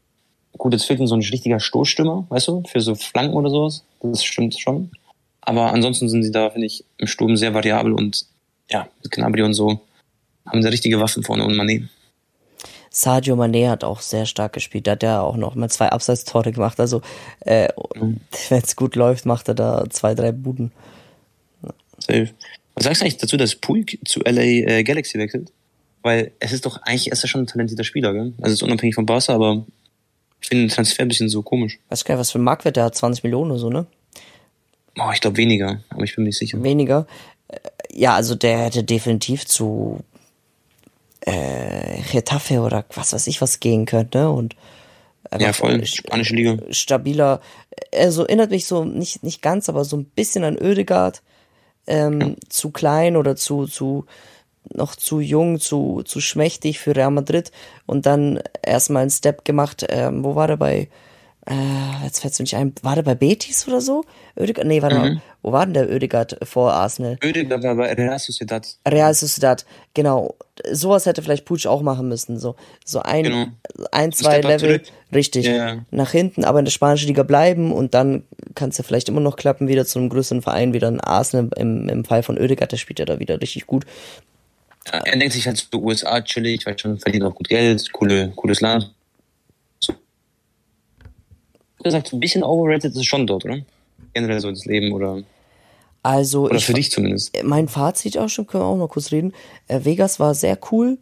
gut, jetzt fehlt ihnen so ein richtiger Stoßstürmer, weißt du, für so Flanken oder sowas. Das stimmt schon. Aber ansonsten sind sie da, finde ich, im Sturm sehr variabel und ja, mit Gnabry und so haben sie richtige Waffen vorne und Mané. Sadio Mané hat auch sehr stark gespielt. Da hat er auch noch mal zwei Abseitstore gemacht. Also, äh, mhm. wenn es gut läuft, macht er da zwei, drei Buden. Safe. Was sagst du eigentlich dazu, dass Puig zu LA äh, Galaxy wechselt? Weil es ist doch eigentlich ist er schon ein talentierter Spieler, gell? Also ist unabhängig von Barca, aber ich finde den Transfer ein bisschen so komisch. Weißt du gar nicht, was für ein Marktwert der hat? 20 Millionen oder so, ne? Oh, ich glaube weniger, aber ich bin mir nicht sicher. Weniger? Äh, ja, also der hätte definitiv zu äh, Getafe oder was weiß ich was gehen könnte und ja, voll, spanische Liga. Stabiler, also erinnert mich so, nicht, nicht ganz, aber so ein bisschen an Ödegard, ähm, ja. zu klein oder zu, zu, noch zu jung, zu, zu schmächtig für Real Madrid und dann erstmal einen Step gemacht, ähm, wo war der bei, äh, jetzt fällt's mir nicht ein, war der bei Betis oder so? Ödegaard, nee, warte mhm. mal, wo war denn der Ödegaard vor Arsenal? Ödegaard war bei Real Sociedad. Real Sociedad, genau. Sowas hätte vielleicht Puig auch machen müssen, so, so ein, genau. ein, zwei Level, zurück. richtig, ja, nach hinten, aber in der spanischen Liga bleiben und dann kann es ja vielleicht immer noch klappen, wieder zu einem größeren Verein, wieder ein Arsenal im, im Fall von Ödegaard, der spielt ja da wieder richtig gut. Ja, er denkt sich halt so USA chillig, weil schon verdient auch gut Geld, coole, cooles Land gesagt, so ein bisschen overrated ist es schon dort, oder? Generell so das Leben oder. Also oder ich, für dich zumindest. Mein Fazit auch schon, können wir auch noch kurz reden. Äh, Vegas war sehr cool.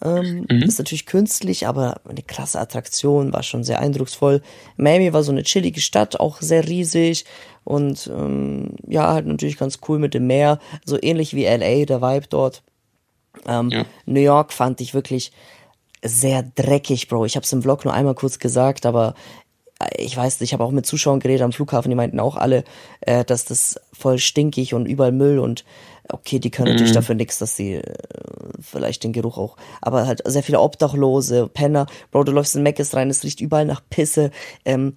Ähm, mhm. Ist natürlich künstlich, aber eine krasse Attraktion, war schon sehr eindrucksvoll. Miami war so eine chillige Stadt, auch sehr riesig und ähm, ja, halt natürlich ganz cool mit dem Meer, so ähnlich wie LA, der Vibe dort. Ähm, ja. New York fand ich wirklich sehr dreckig, Bro. Ich habe es im Vlog nur einmal kurz gesagt, aber ich weiß, ich habe auch mit Zuschauern geredet am Flughafen, die meinten auch alle, äh, dass das voll stinkig und überall Müll und okay, die können mhm. natürlich dafür nichts, dass sie äh, vielleicht den Geruch auch, aber halt sehr viele Obdachlose, Penner, Bro, du läufst in Meckes rein, es riecht überall nach Pisse, ähm,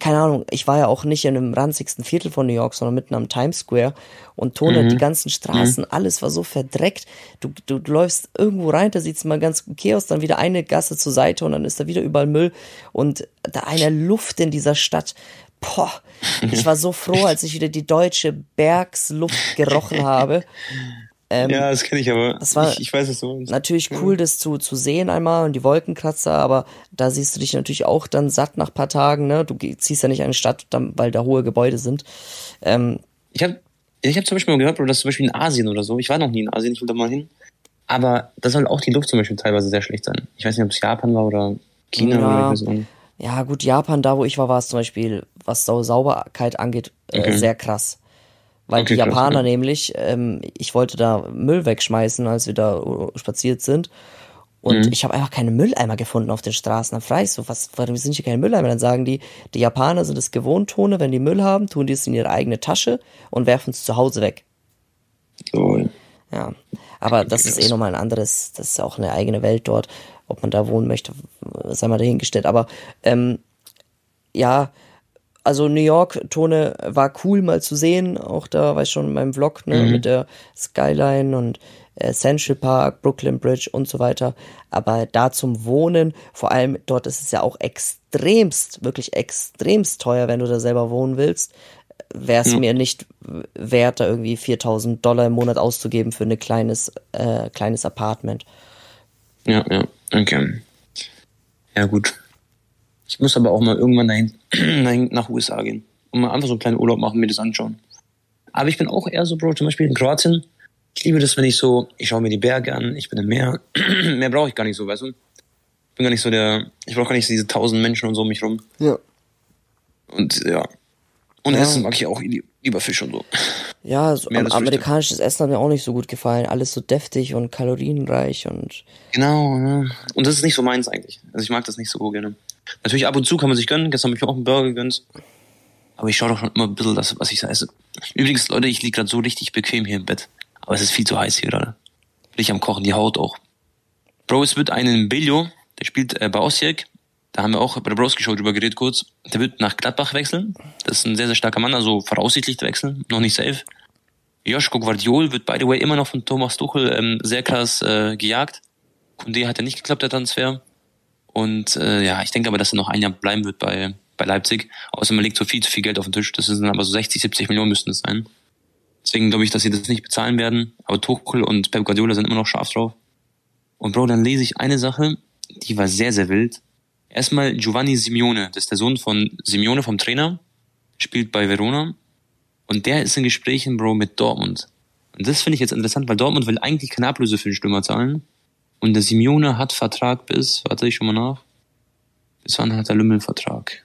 keine Ahnung, ich war ja auch nicht in einem ranzigsten Viertel von New York, sondern mitten am Times Square und Tone, mhm. die ganzen Straßen, mhm. alles war so verdreckt. Du, du, du läufst irgendwo rein, da sieht's mal ganz okay aus, dann wieder eine Gasse zur Seite und dann ist da wieder überall Müll und da eine Luft in dieser Stadt. Boah, ich war so froh, [LAUGHS] als ich wieder die deutsche Bergsluft gerochen habe. Ähm, ja, das kenne ich aber. Das war ich, ich weiß es so. Natürlich cool, das zu, zu sehen einmal und die Wolkenkratzer, aber da siehst du dich natürlich auch dann satt nach paar Tagen. Ne? Du ziehst ja nicht eine Stadt, weil da hohe Gebäude sind. Ähm, ich habe ich hab zum Beispiel mal gehört, dass zum Beispiel in Asien oder so, ich war noch nie in Asien, ich will da mal hin, aber da soll auch die Luft zum Beispiel teilweise sehr schlecht sein. Ich weiß nicht, ob es Japan war oder China ja, oder so. Ja, gut, Japan, da wo ich war, war es zum Beispiel, was Sauberkeit angeht, äh, okay. sehr krass. Weil okay, die Japaner krass, ja. nämlich, ähm, ich wollte da Müll wegschmeißen, als wir da spaziert sind. Und mhm. ich habe einfach keine Mülleimer gefunden auf den Straßen. Dann frage ich so, was, warum sind hier keine Mülleimer? Dann sagen die, die Japaner sind es gewohnt, Tone, wenn die Müll haben, tun die es in ihre eigene Tasche und werfen es zu Hause weg. Cool. Ja, aber das ist eh nochmal ein anderes, das ist auch eine eigene Welt dort. Ob man da wohnen möchte, sei mal dahingestellt. Aber ähm, ja, also New York, Tone, war cool mal zu sehen, auch da, weiß schon, in meinem Vlog, ne, mhm. mit der Skyline und äh, Central Park, Brooklyn Bridge und so weiter. Aber da zum Wohnen, vor allem dort ist es ja auch extremst, wirklich extremst teuer, wenn du da selber wohnen willst, wäre es ja. mir nicht wert, da irgendwie 4000 Dollar im Monat auszugeben für ein kleines, äh, kleines Apartment. Ja, ja, okay. Ja, gut. Ich muss aber auch mal irgendwann dahin, [CLEARS THROAT] nach USA gehen und mal einfach so einen kleinen Urlaub machen, mir das anschauen. Aber ich bin auch eher so, Bro, zum Beispiel in Kroatien. Ich liebe das, wenn ich so, ich schaue mir die Berge an, ich bin im Meer. [CLEARS THROAT] mehr brauche ich gar nicht so, weißt du? Ich bin gar nicht so der, ich brauche gar nicht so diese tausend Menschen und so um mich rum. Ja. Und ja. Und ja. Essen mag ich auch lieber Fisch und so. Ja, [LAUGHS] so am, amerikanisches Essen hat mir auch nicht so gut gefallen. Alles so deftig und kalorienreich und. Genau, ja. Und das ist nicht so meins eigentlich. Also ich mag das nicht so gerne. Natürlich ab und zu kann man sich gönnen. Gestern habe ich mir auch einen Burger gegönnt. Aber ich schaue doch schon immer ein bisschen das, was ich esse. Übrigens, Leute, ich liege gerade so richtig bequem hier im Bett. Aber es ist viel zu heiß hier gerade. Bin ich am Kochen, die Haut auch. Bro, es wird einen Belio, der spielt äh, bei Osijek. Da haben wir auch bei der Broski Show drüber geredet kurz. Der wird nach Gladbach wechseln. Das ist ein sehr, sehr starker Mann, also voraussichtlich wechseln. Noch nicht safe. Joschko Guardiol wird, by the way, immer noch von Thomas Tuchel ähm, sehr krass äh, gejagt. Kunde hat ja nicht geklappt, der Transfer. Und äh, ja, ich denke aber, dass er noch ein Jahr bleiben wird bei, bei Leipzig. Außer man legt so viel zu viel Geld auf den Tisch. Das sind aber so 60, 70 Millionen müssten es sein. Deswegen glaube ich, dass sie das nicht bezahlen werden. Aber Tuchel und Pep Guardiola sind immer noch scharf drauf. Und Bro, dann lese ich eine Sache, die war sehr, sehr wild. Erstmal Giovanni Simeone, das ist der Sohn von Simeone vom Trainer, spielt bei Verona. Und der ist in Gesprächen, Bro, mit Dortmund. Und das finde ich jetzt interessant, weil Dortmund will eigentlich keine Ablöse für den Stürmer zahlen. Und der Simeone hat Vertrag bis, warte ich schon mal nach. Bis wann hat der Lümmel Vertrag?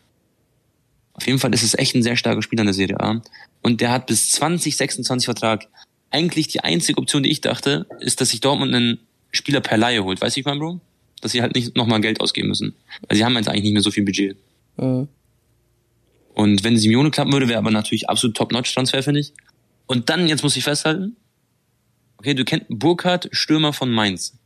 Auf jeden Fall ist es echt ein sehr starker Spieler in der Serie A. Und der hat bis 2026 Vertrag. Eigentlich die einzige Option, die ich dachte, ist, dass sich Dortmund einen Spieler per Laie holt. Weißt du, ich mein, Bro? Dass sie halt nicht nochmal Geld ausgeben müssen. Weil sie haben jetzt eigentlich nicht mehr so viel Budget. Mhm. Und wenn Simeone klappen würde, wäre aber natürlich absolut Top-Notch-Transfer, finde ich. Und dann, jetzt muss ich festhalten, okay, du kennst Burkhardt, Stürmer von Mainz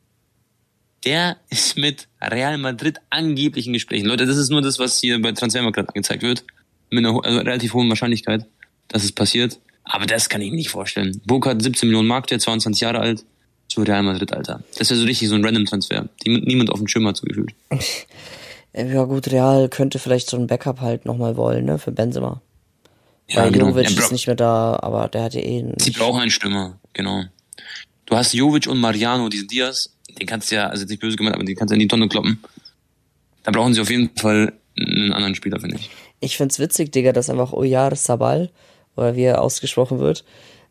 der ist mit Real Madrid angeblich in Gesprächen. Leute, das ist nur das, was hier bei Transfermarkt gerade angezeigt wird. Mit einer also relativ hohen Wahrscheinlichkeit, dass es passiert. Aber das kann ich mir nicht vorstellen. Hat 17 Millionen Markt, der 22 Jahre alt, zu Real Madrid, Alter. Das wäre so richtig so ein Random-Transfer, die niemand auf dem Schirm hat, so gefühlt. [LAUGHS] Ja gut, Real könnte vielleicht so ein Backup halt nochmal wollen, ne, für Benzema. Ja, Weil genau. Jovic ja, ist nicht mehr da, aber der hat ja eh... Sie brauchen einen Stürmer, genau. Du hast Jovic und Mariano, diesen Diaz, den kannst du ja, also nicht böse gemeint, aber den kannst du in die Tonne kloppen. Da brauchen sie auf jeden Fall einen anderen Spieler, finde ich. Ich find's witzig, Digga, dass einfach Oyar Sabal, oder wie er ausgesprochen wird,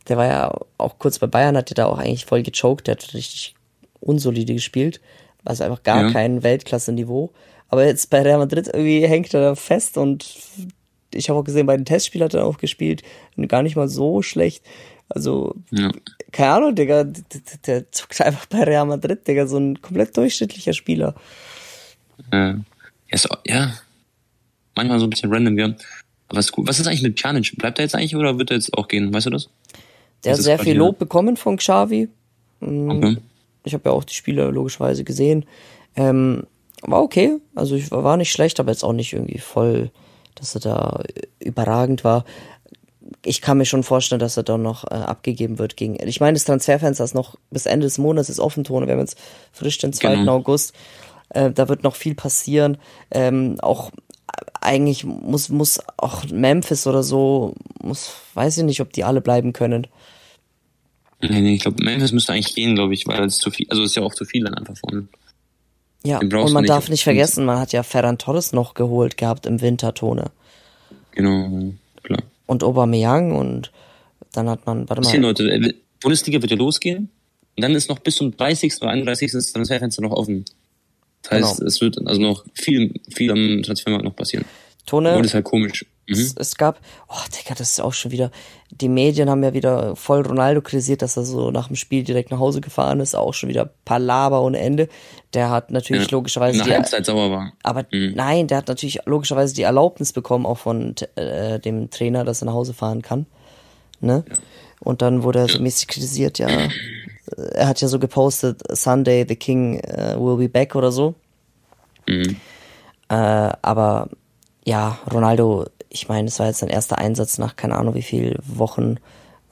der war ja auch kurz bei Bayern, hat der da auch eigentlich voll gechoked, der hat richtig unsolide gespielt, also einfach gar ja. kein Weltklasse-Niveau. Aber jetzt bei Real Madrid irgendwie hängt er da fest und ich habe auch gesehen, bei den Testspielen hat er auch gespielt, gar nicht mal so schlecht. Also, ja. Keine Ahnung, Digga, der, zuckt einfach bei Real Madrid, Digga, so ein komplett durchschnittlicher Spieler. Ja, ist, ja. manchmal so ein bisschen random, ja. Aber ist gut. Was ist eigentlich mit Pjanic? Bleibt er jetzt eigentlich oder wird er jetzt auch gehen? Weißt du das? Der hat sehr viel Lob bekommen von Xavi. Mm, okay. Ich habe ja auch die Spiele logischerweise gesehen. Ähm, war okay, also ich war nicht schlecht, aber jetzt auch nicht irgendwie voll, dass er da überragend war ich kann mir schon vorstellen, dass er dann noch äh, abgegeben wird gegen. Ich meine, das Transferfenster ist noch bis Ende des Monats ist offen, Tone. Wir haben jetzt frisch den 2. Genau. August. Äh, da wird noch viel passieren. Ähm, auch eigentlich muss, muss auch Memphis oder so, muss, weiß ich nicht, ob die alle bleiben können. Nee, nee, ich glaube, Memphis müsste eigentlich gehen, glaube ich, weil es zu viel, also es ist ja auch zu viel dann einfach vorne. Ja, und man nicht darf nicht vergessen, man hat ja Ferran Torres noch geholt gehabt im Wintertone. Genau, klar und Aubameyang und dann hat man, warte mal. Hier, Leute, äh, Bundesliga wird ja losgehen und dann ist noch bis zum 30. oder 31. das Transferfenster noch offen. Das heißt, genau. es wird also noch viel, viel am Transfermarkt noch passieren. Tone. Und ist halt komisch. Mhm. Es, es, gab, oh Digga, das ist auch schon wieder, die Medien haben ja wieder voll Ronaldo kritisiert, dass er so nach dem Spiel direkt nach Hause gefahren ist, auch schon wieder Palaber ohne Ende. Der hat natürlich ja, logischerweise nach die, Halbzeit sauer war. Aber mhm. nein, der hat natürlich logischerweise die Erlaubnis bekommen, auch von äh, dem Trainer, dass er nach Hause fahren kann. Ne? Ja. Und dann wurde er so mäßig kritisiert, ja. Er hat ja so gepostet, Sunday the King uh, will be back oder so. Mhm. Äh, aber ja, Ronaldo, ich meine, es war jetzt sein erster Einsatz nach keine Ahnung wie viel Wochen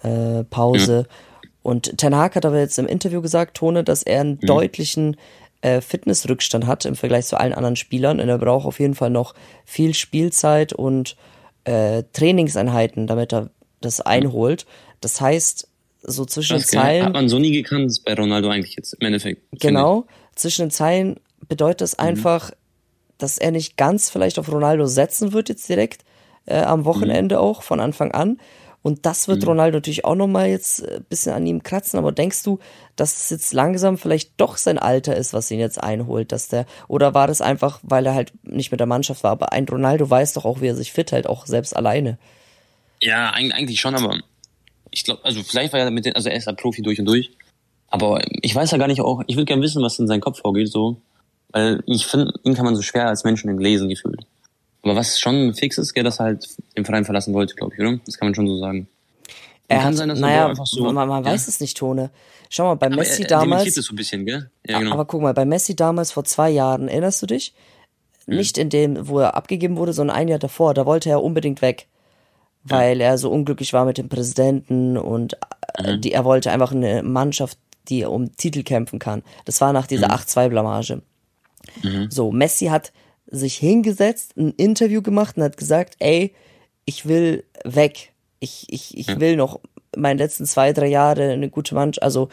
äh, Pause. Mhm. Und Ten Hag hat aber jetzt im Interview gesagt, Tone, dass er einen mhm. deutlichen äh, Fitnessrückstand hat im Vergleich zu allen anderen Spielern. Und er braucht auf jeden Fall noch viel Spielzeit und äh, Trainingseinheiten, damit er das mhm. einholt. Das heißt, so zwischen den Zeilen. Hat man so nie gekannt bei Ronaldo eigentlich jetzt im Endeffekt. Genau. Zwischen den Zeilen bedeutet das mhm. einfach, dass er nicht ganz vielleicht auf Ronaldo setzen wird jetzt direkt äh, am Wochenende mhm. auch von Anfang an. Und das wird mhm. Ronaldo natürlich auch nochmal jetzt ein äh, bisschen an ihm kratzen. Aber denkst du, dass es jetzt langsam vielleicht doch sein Alter ist, was ihn jetzt einholt, dass der, oder war das einfach, weil er halt nicht mit der Mannschaft war? Aber ein Ronaldo weiß doch auch, wie er sich fit hält, auch selbst alleine. Ja, eigentlich schon, aber ich glaube, also vielleicht war er mit den, also er ist ja Profi durch und durch. Aber ich weiß ja gar nicht auch, ich will gerne wissen, was in seinem Kopf vorgeht, so. Weil ich finde, ihn kann man so schwer als Menschen lesen gefühlt. Aber was schon fix ist, gell, dass er halt den Verein verlassen wollte, glaube ich, oder? Das kann man schon so sagen. Er kann hat, sein, dass naja, einfach so, man, man ja. weiß es nicht, Tone. Schau mal, bei aber Messi er, er damals. Das so ein bisschen, gell? Ja, genau. Aber guck mal, bei Messi damals vor zwei Jahren, erinnerst du dich? Hm. Nicht in dem, wo er abgegeben wurde, sondern ein Jahr davor. Da wollte er unbedingt weg. Weil ja. er so unglücklich war mit dem Präsidenten und mhm. die, er wollte einfach eine Mannschaft, die um Titel kämpfen kann. Das war nach dieser mhm. 8-2-Blamage. Mhm. So, Messi hat sich hingesetzt, ein Interview gemacht und hat gesagt, ey, ich will weg. Ich, ich, ich will noch meine letzten zwei, drei Jahre eine gute Mannschaft, also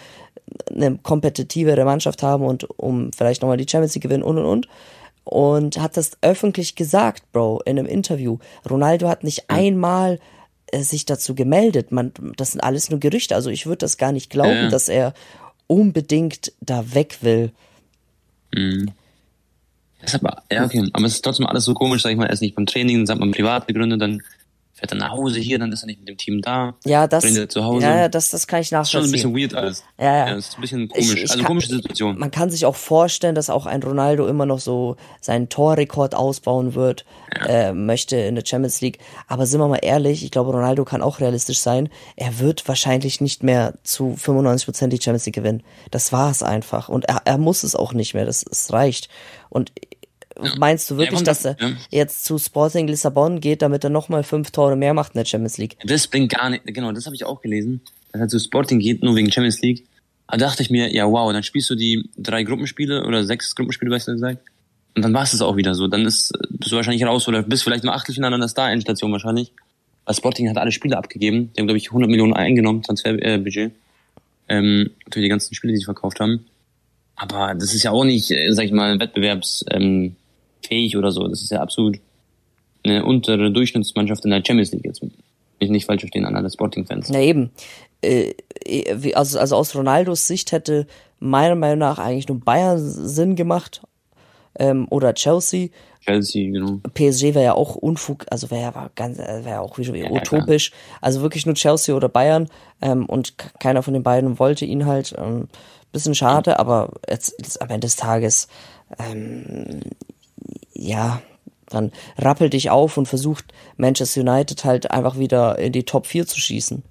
eine kompetitivere Mannschaft haben und um vielleicht nochmal die Champions League gewinnen und und und. Und hat das öffentlich gesagt, Bro, in einem Interview. Ronaldo hat nicht mhm. einmal äh, sich dazu gemeldet. Man, das sind alles nur Gerüchte. Also ich würde das gar nicht glauben, ja. dass er unbedingt da weg will. Mhm. Das ist aber, ja, okay. Aber es ist trotzdem alles so komisch, sag ich mal, er ist nicht beim Training, dann sagt man privat gegründet, dann fährt dann nach Hause hier, dann ist er nicht mit dem Team da. Ja, das, er zu Hause. ja, ja, das, das kann ich Das ist schon ein nachvollziehen. bisschen weird alles. Ja, ja. ja das ist ein bisschen komisch. Ich- ich also kann- komische Situation. Man kann sich auch vorstellen, dass auch ein Ronaldo immer noch so seinen Torrekord ausbauen wird, äh, möchte in der Champions League. Aber sind wir mal ehrlich, ich glaube, Ronaldo kann auch realistisch sein. Er wird wahrscheinlich nicht mehr zu 95% die Champions League gewinnen. Das war es einfach. Und er, er muss es auch nicht mehr. Das, das reicht. Und meinst du wirklich, kommt dass das- er ja. jetzt zu Sporting Lissabon geht, damit er nochmal fünf Tore mehr macht in der Champions League? Das bringt gar nicht, genau, das habe ich auch gelesen, dass er zu Sporting geht, nur wegen Champions League. Da dachte ich mir, ja wow, dann spielst du die drei Gruppenspiele oder sechs Gruppenspiele, besser gesagt. Und dann war es das auch wieder so. Dann ist, bist du wahrscheinlich raus oder bist vielleicht im Achtelfinale an der Star-Endstation wahrscheinlich. Weil Sporting hat alle Spiele abgegeben. Die haben, glaube ich, 100 Millionen eingenommen, Transferbudget. Äh, Budget. ähm, natürlich die ganzen Spiele, die sie verkauft haben. Aber das ist ja auch nicht, äh, sag ich mal, wettbewerbsfähig ähm, fähig oder so. Das ist ja absolut eine untere Durchschnittsmannschaft in der Champions League jetzt. Mich nicht falsch verstehen an alle Sporting-Fans. Na eben. Äh, also, also aus Ronaldos Sicht hätte meiner Meinung nach eigentlich nur Bayern Sinn gemacht ähm, oder Chelsea. Chelsea, genau. PSG wäre ja auch Unfug, also wäre ja ganz, äh, wäre ja auch wieder ja, utopisch. Also wirklich nur Chelsea oder Bayern ähm, und keiner von den beiden wollte ihn halt. Ähm, bisschen schade, aber jetzt, jetzt am Ende des Tages, ähm, ja, dann rappel dich auf und versucht Manchester United halt einfach wieder in die Top 4 zu schießen.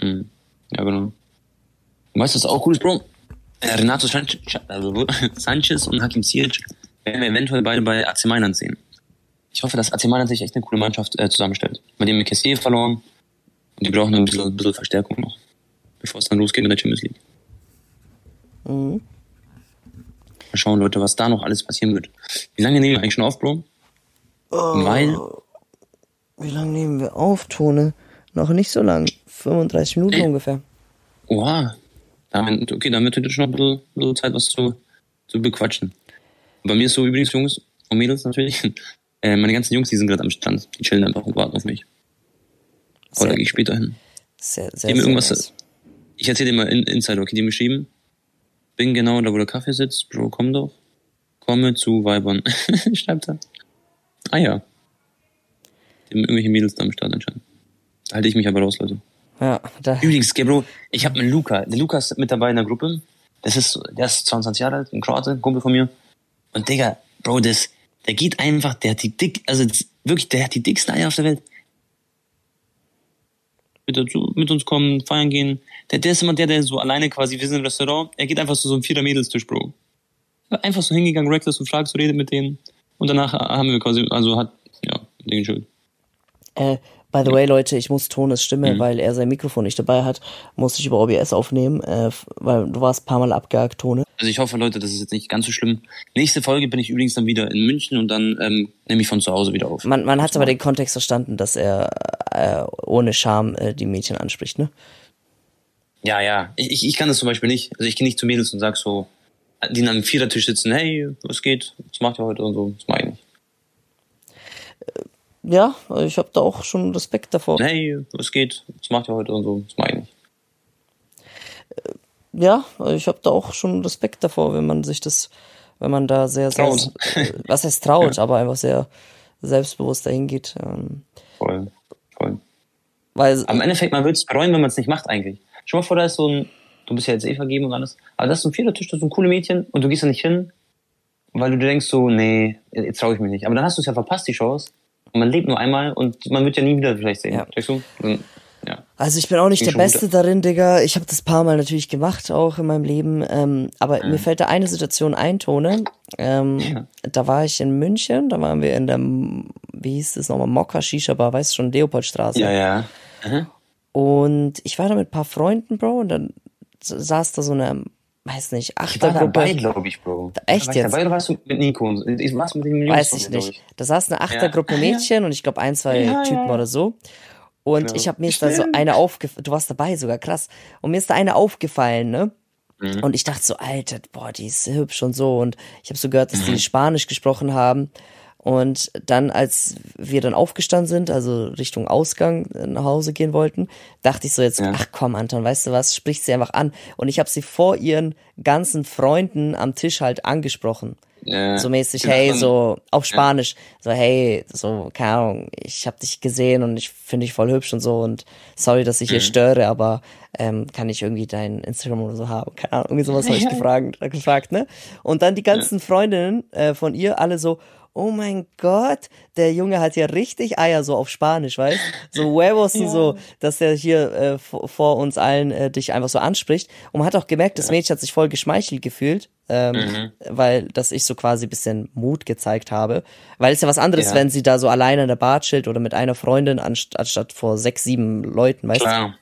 Mhm. Ja, genau. Und weißt du, was auch cool ist, Bro? Renato Sanchez, also [LAUGHS] Sanchez und Hakim Ziyech werden wir eventuell beide bei AC Mailand sehen. Ich hoffe, dass AC Mailand sich echt eine coole Mannschaft äh, zusammenstellt. Bei dem Kessier verloren und die brauchen ein bisschen, ein bisschen Verstärkung noch, bevor es dann losgeht mit der Champions League. Mhm. Mal schauen, Leute, was da noch alles passieren wird. Wie lange nehmen wir eigentlich schon auf, Bro? Weil, Wie lange nehmen wir auf, Tone? Noch nicht so lang. 35 Minuten Ey. ungefähr. oha, da haben wir- okay, wird heute schon noch ein bisschen, ein bisschen Zeit, was zu, zu bequatschen. Bei mir ist so übrigens, Jungs und Mädels natürlich, [LAUGHS] äh, meine ganzen Jungs, die sind gerade am Strand. Die chillen einfach und warten auf mich. Aber Sehr da gehe ich später hin. Sehr, sehr, Die irgendwas, nice. ich erzähle dir mal in, Insider, okay, die haben geschrieben, bin genau da, wo der Kaffee sitzt, Bro, komm doch. Komme zu Weibern. [LAUGHS] Schreibt er. Ah ja. Die haben irgendwelche Mädels da am Start anscheinend. Da halte ich mich aber raus, Leute. Ja, da, Übrigens, Bro, ich habe einen Luca. Der Luca ist mit dabei in der Gruppe. Das ist, der ist 22 Jahre alt, ein Kroate, ein Kumpel von mir. Und Digga, Bro, das, der geht einfach, der hat die dick, also das, wirklich, der hat die dicksten Eier auf der Welt. Mit, dazu, mit uns kommen, feiern gehen. Der, der ist immer der, der so alleine quasi, wir sind im Restaurant, er geht einfach zu so einem vierer Mädelstisch, Bro. Einfach so hingegangen, reckless und fragt, so redet mit denen. Und danach haben wir quasi, also hat, ja, Ding schuld. äh, by the way, Leute, ich muss Tones Stimme, Mhm. weil er sein Mikrofon nicht dabei hat, muss ich über OBS aufnehmen, äh, weil du warst ein paar Mal abgehakt, Tone. Also ich hoffe, Leute, das ist jetzt nicht ganz so schlimm. Nächste Folge bin ich übrigens dann wieder in München und dann ähm, nehme ich von zu Hause wieder auf. Man, man hat aber den Kontext verstanden, dass er äh, ohne Scham äh, die Mädchen anspricht, ne? Ja, ja. Ich, ich, kann das zum Beispiel nicht. Also ich gehe nicht zu Mädels und sag so, die an einem Vierertisch sitzen, hey, was geht? Was macht ihr heute und so? Das meine ich nicht. Ja, ich habe da auch schon Respekt davor. Hey, was geht? Was macht ihr heute und so? Das meine ich nicht. Ja, ich habe da auch schon Respekt davor, wenn man sich das, wenn man da sehr, sehr, Traut. äh, [LAUGHS] was heißt traut, aber einfach sehr selbstbewusst dahin geht. Ähm, Voll, voll. weil im Endeffekt, man würde es bereuen, wenn man es nicht macht eigentlich. Schau mal vor, da ist so ein, du bist ja jetzt eh vergeben und alles, aber das ist so ein Vierertisch, da ist so ein coole Mädchen und du gehst da nicht hin, weil du dir denkst so, nee, jetzt traue ich mich nicht. Aber dann hast du es ja verpasst, die Chance. Und man lebt nur einmal und man wird ja nie wieder vielleicht sehen. Ja. Checkst du? Ja. Also ich bin auch nicht Ging der schon Beste darin, Digga. Ich habe das paar Mal natürlich gemacht, auch in meinem Leben. Ähm, aber mir fällt da eine Situation ein, Tone. Ähm, Ja. Da war ich in München, da waren wir in der, wie hieß das nochmal, Mokka Shisha Bar, weißt du schon, Leopoldstraße. Ja, ja. Aha. Und ich war da mit ein paar Freunden, Bro, und dann saß da so eine, weiß nicht, Ich war dabei, Achtergruppe. glaube ich, Bro. Echt war ich jetzt? Dabei oder warst du mit Nico? und- Ich warst mit den Weiß ich nicht. Da saß eine Achtergruppe Ja. Mädchen und ich glaube ein, zwei Ja, Typen ja, ja. oder so. Und Genau. ich habe mir ist da so eine aufgefallen, du warst dabei sogar, krass. Und mir ist da eine aufgefallen, ne? Mhm. Und ich dachte so, Alter, boah, die ist hübsch und so. Und ich habe so gehört, dass Mhm. die Spanisch gesprochen haben. Und dann, als wir dann aufgestanden sind, also Richtung Ausgang äh, nach Hause gehen wollten, dachte ich so jetzt, Ja. ach komm, Anton, weißt du was, sprich sie einfach an. Und ich habe sie vor ihren ganzen Freunden am Tisch halt angesprochen. Ja, so mäßig, genau. hey, so auf Spanisch, so hey, so keine Ahnung, ich habe dich gesehen und ich finde dich voll hübsch und so und sorry, dass ich hier störe, aber ähm, kann ich irgendwie dein Instagram oder so haben? Keine Ahnung, irgendwie sowas habe ich [LAUGHS] gefragt, gefragt, ne? Und dann die ganzen Freundinnen äh, von ihr alle so, oh mein Gott, der Junge hat ja richtig Eier, so auf Spanisch, weißt So huevos und so, dass er hier äh, vor, uns allen äh, dich einfach so anspricht. Und man hat auch gemerkt, das Mädchen hat sich voll geschmeichelt gefühlt, ähm, weil, dass ich so quasi bisschen Mut gezeigt habe. Weil es ja was anderes, Ja. wenn sie da so alleine in der Bar chillt oder mit einer Freundin anst anstatt vor sechs, sieben Leuten, weißt du? Klar.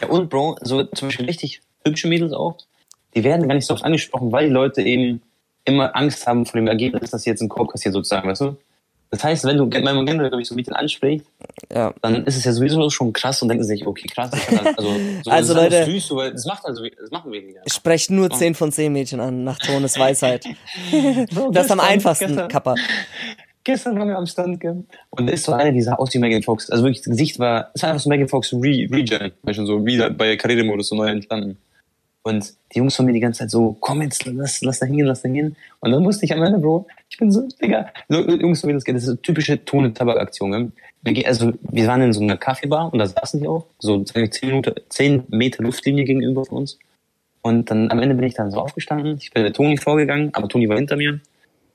Ja, und Bro, so zum Beispiel richtig hübsche Mädels auch, die werden gar nicht so oft angesprochen, weil die Leute eben immer Angst haben vor dem Ergebnis, dass sie jetzt einen Korb kassiert sozusagen, weißt du? Das heißt, wenn du, wenn man generell, glaube ich, so Mädchen anspricht, Ja. dann ist es ja sowieso schon krass und denken sich, okay, krass, das, also, so, Also, Leute- süß, so, weil das macht also, das machen weniger. Sprecht nur 10 von 10 Mädchen an, nach Tones Weisheit. [LAUGHS] Das ist am einfachsten, gestern- Kappa. Gestern waren wir am Stand, gell? Und da ist so eine, die sah aus wie Megan Fox. Also wirklich, das Gesicht war, es war einfach so Megan Fox Re Regen, weißt du, so wieder bei Karrieremodus so neu entstanden. Und die Jungs von mir die ganze Zeit so, komm jetzt, lass, lass da hingehen, lass da hingehen. Und dann musste ich am Ende, Bro, ich bin so, Digga, Lo- Jungs von mir, das geht, das ist so typische Ton- und Tabakaktion, gell? Wir gehen, also, wir waren in so einer Kaffeebar und da saßen die auch, so sag ich, zehn, Minuten, zehn Meter Luftlinie gegenüber von uns. Und dann am Ende bin ich dann so aufgestanden, ich bin mit Toni vorgegangen, aber Toni war hinter mir.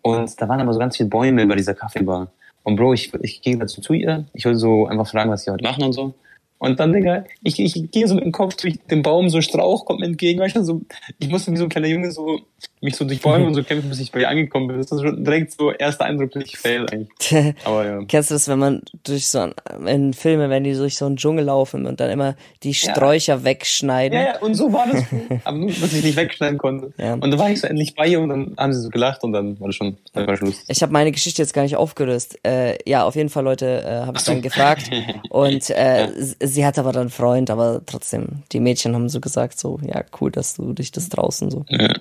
Und da waren aber so ganz viele Bäume bei dieser Kaffeebar. Und Bro, ich, ich gehe dazu zu ihr. Ich wollte so einfach fragen, was sie heute machen und so. Und dann, Digga, ich, ich gehe so mit dem Kopf durch den Baum, so Strauch kommt mir entgegen, weißt du, so, ich musste wie so ein kleiner Junge so, mich so durch Bäume und so kämpfen, bis ich bei ihr angekommen bin. Das ist schon direkt so erster Eindruck, richtig fail eigentlich. [LAUGHS] Aber ja. Kennst du das, wenn man durch so ein, in Filmen, wenn die durch so einen Dschungel laufen und dann immer die Sträucher wegschneiden? Ja, ja, und so war das. Aber nur, dass ich nicht wegschneiden konnte. Ja. Und dann war ich so endlich bei ihr und dann haben sie so gelacht und dann war das schon, dann war Schluss. Ich habe meine Geschichte jetzt gar nicht aufgelöst. Äh, ja, auf jeden Fall, Leute, äh, habe ich dann gefragt. [LAUGHS] Und äh, s- sie hat aber dann einen Freund, aber trotzdem, die Mädchen haben so gesagt, so, ja, cool, dass du dich das draußen so. Ja,